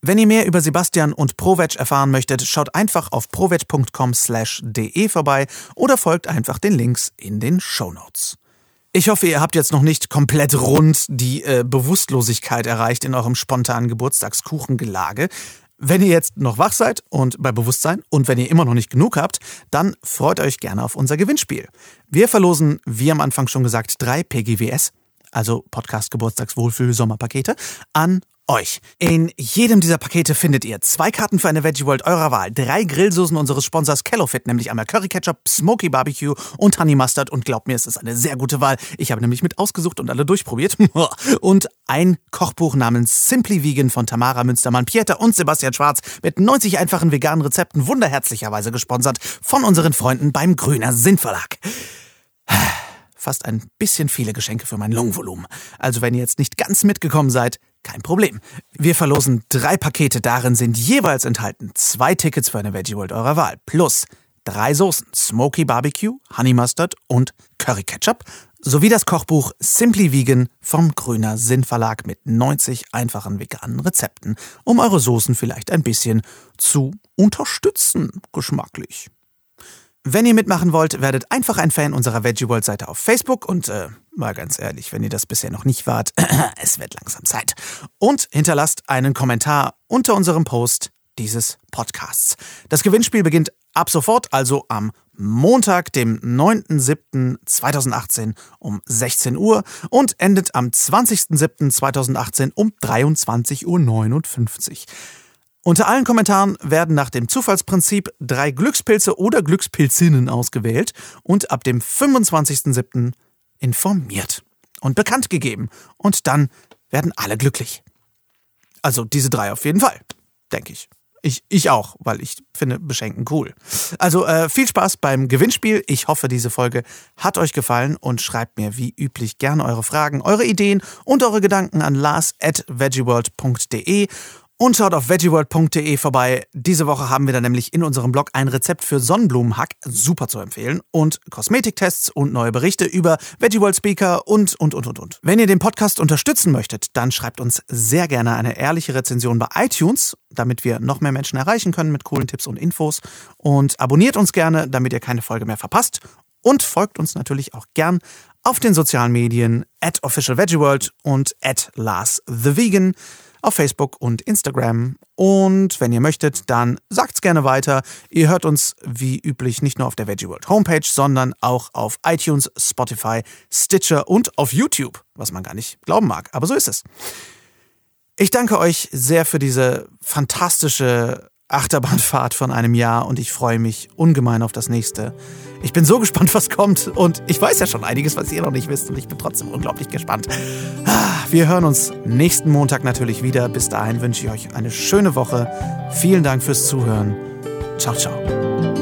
Wenn ihr mehr über Sebastian und ProVeg erfahren möchtet, schaut einfach auf proveg.com/de vorbei oder folgt einfach den Links in den Show Notes. Ich hoffe, ihr habt jetzt noch nicht komplett rund die äh, Bewusstlosigkeit erreicht in eurem spontanen Geburtstagskuchengelage. Wenn ihr jetzt noch wach seid und bei Bewusstsein und wenn ihr immer noch nicht genug habt, dann freut euch gerne auf unser Gewinnspiel. Wir verlosen, wie am Anfang schon gesagt, drei PGWS, also Podcast Geburtstagswohlfühl Sommerpakete, an euch. In jedem dieser Pakete findet ihr zwei Karten für eine Veggie World eurer Wahl, drei Grillsoßen unseres Sponsors Kellofit, nämlich einmal Curry Ketchup, Smoky Barbecue und Honey Mustard und glaubt mir, es ist eine sehr gute Wahl. Ich habe nämlich mit ausgesucht und alle durchprobiert. und ein Kochbuch namens Simply Vegan von Tamara Münstermann, Pieter und Sebastian Schwarz mit 90 einfachen veganen Rezepten wunderherzlicherweise gesponsert von unseren Freunden beim Grüner Sinnverlag fast ein bisschen viele Geschenke für mein Lungenvolumen. Also wenn ihr jetzt nicht ganz mitgekommen seid, kein Problem. Wir verlosen drei Pakete, darin sind jeweils enthalten zwei Tickets für eine Veggie World eurer Wahl, plus drei Soßen, Smoky Barbecue, Honey Mustard und Curry Ketchup, sowie das Kochbuch Simply Vegan vom Grüner Sinn Verlag mit 90 einfachen veganen Rezepten, um eure Soßen vielleicht ein bisschen zu unterstützen, geschmacklich. Wenn ihr mitmachen wollt, werdet einfach ein Fan unserer Veggie World Seite auf Facebook und äh, mal ganz ehrlich, wenn ihr das bisher noch nicht wart, es wird langsam Zeit. Und hinterlasst einen Kommentar unter unserem Post dieses Podcasts. Das Gewinnspiel beginnt ab sofort, also am Montag, dem 9.7.2018 um 16 Uhr und endet am 20.07.2018 um 23.59 Uhr. Unter allen Kommentaren werden nach dem Zufallsprinzip drei Glückspilze oder Glückspilzinnen ausgewählt und ab dem 25.07. informiert und bekannt gegeben. Und dann werden alle glücklich. Also diese drei auf jeden Fall, denke ich. Ich, ich auch, weil ich finde Beschenken cool. Also äh, viel Spaß beim Gewinnspiel. Ich hoffe, diese Folge hat euch gefallen und schreibt mir wie üblich gerne eure Fragen, eure Ideen und eure Gedanken an lars at veggieworld.de und schaut auf veggieworld.de vorbei. Diese Woche haben wir da nämlich in unserem Blog ein Rezept für Sonnenblumenhack, super zu empfehlen, und Kosmetiktests und neue Berichte über Veggieworld Speaker und, und, und, und, und. Wenn ihr den Podcast unterstützen möchtet, dann schreibt uns sehr gerne eine ehrliche Rezension bei iTunes, damit wir noch mehr Menschen erreichen können mit coolen Tipps und Infos. Und abonniert uns gerne, damit ihr keine Folge mehr verpasst. Und folgt uns natürlich auch gern auf den sozialen Medien at officialveggieworld und at Lars the Vegan auf Facebook und Instagram. Und wenn ihr möchtet, dann sagt's gerne weiter. Ihr hört uns wie üblich nicht nur auf der Veggie World Homepage, sondern auch auf iTunes, Spotify, Stitcher und auf YouTube, was man gar nicht glauben mag. Aber so ist es. Ich danke euch sehr für diese fantastische Achterbahnfahrt von einem Jahr und ich freue mich ungemein auf das nächste. Ich bin so gespannt, was kommt und ich weiß ja schon einiges, was ihr noch nicht wisst und ich bin trotzdem unglaublich gespannt. Ah, wir hören uns nächsten Montag natürlich wieder. Bis dahin wünsche ich euch eine schöne Woche. Vielen Dank fürs Zuhören. Ciao, ciao.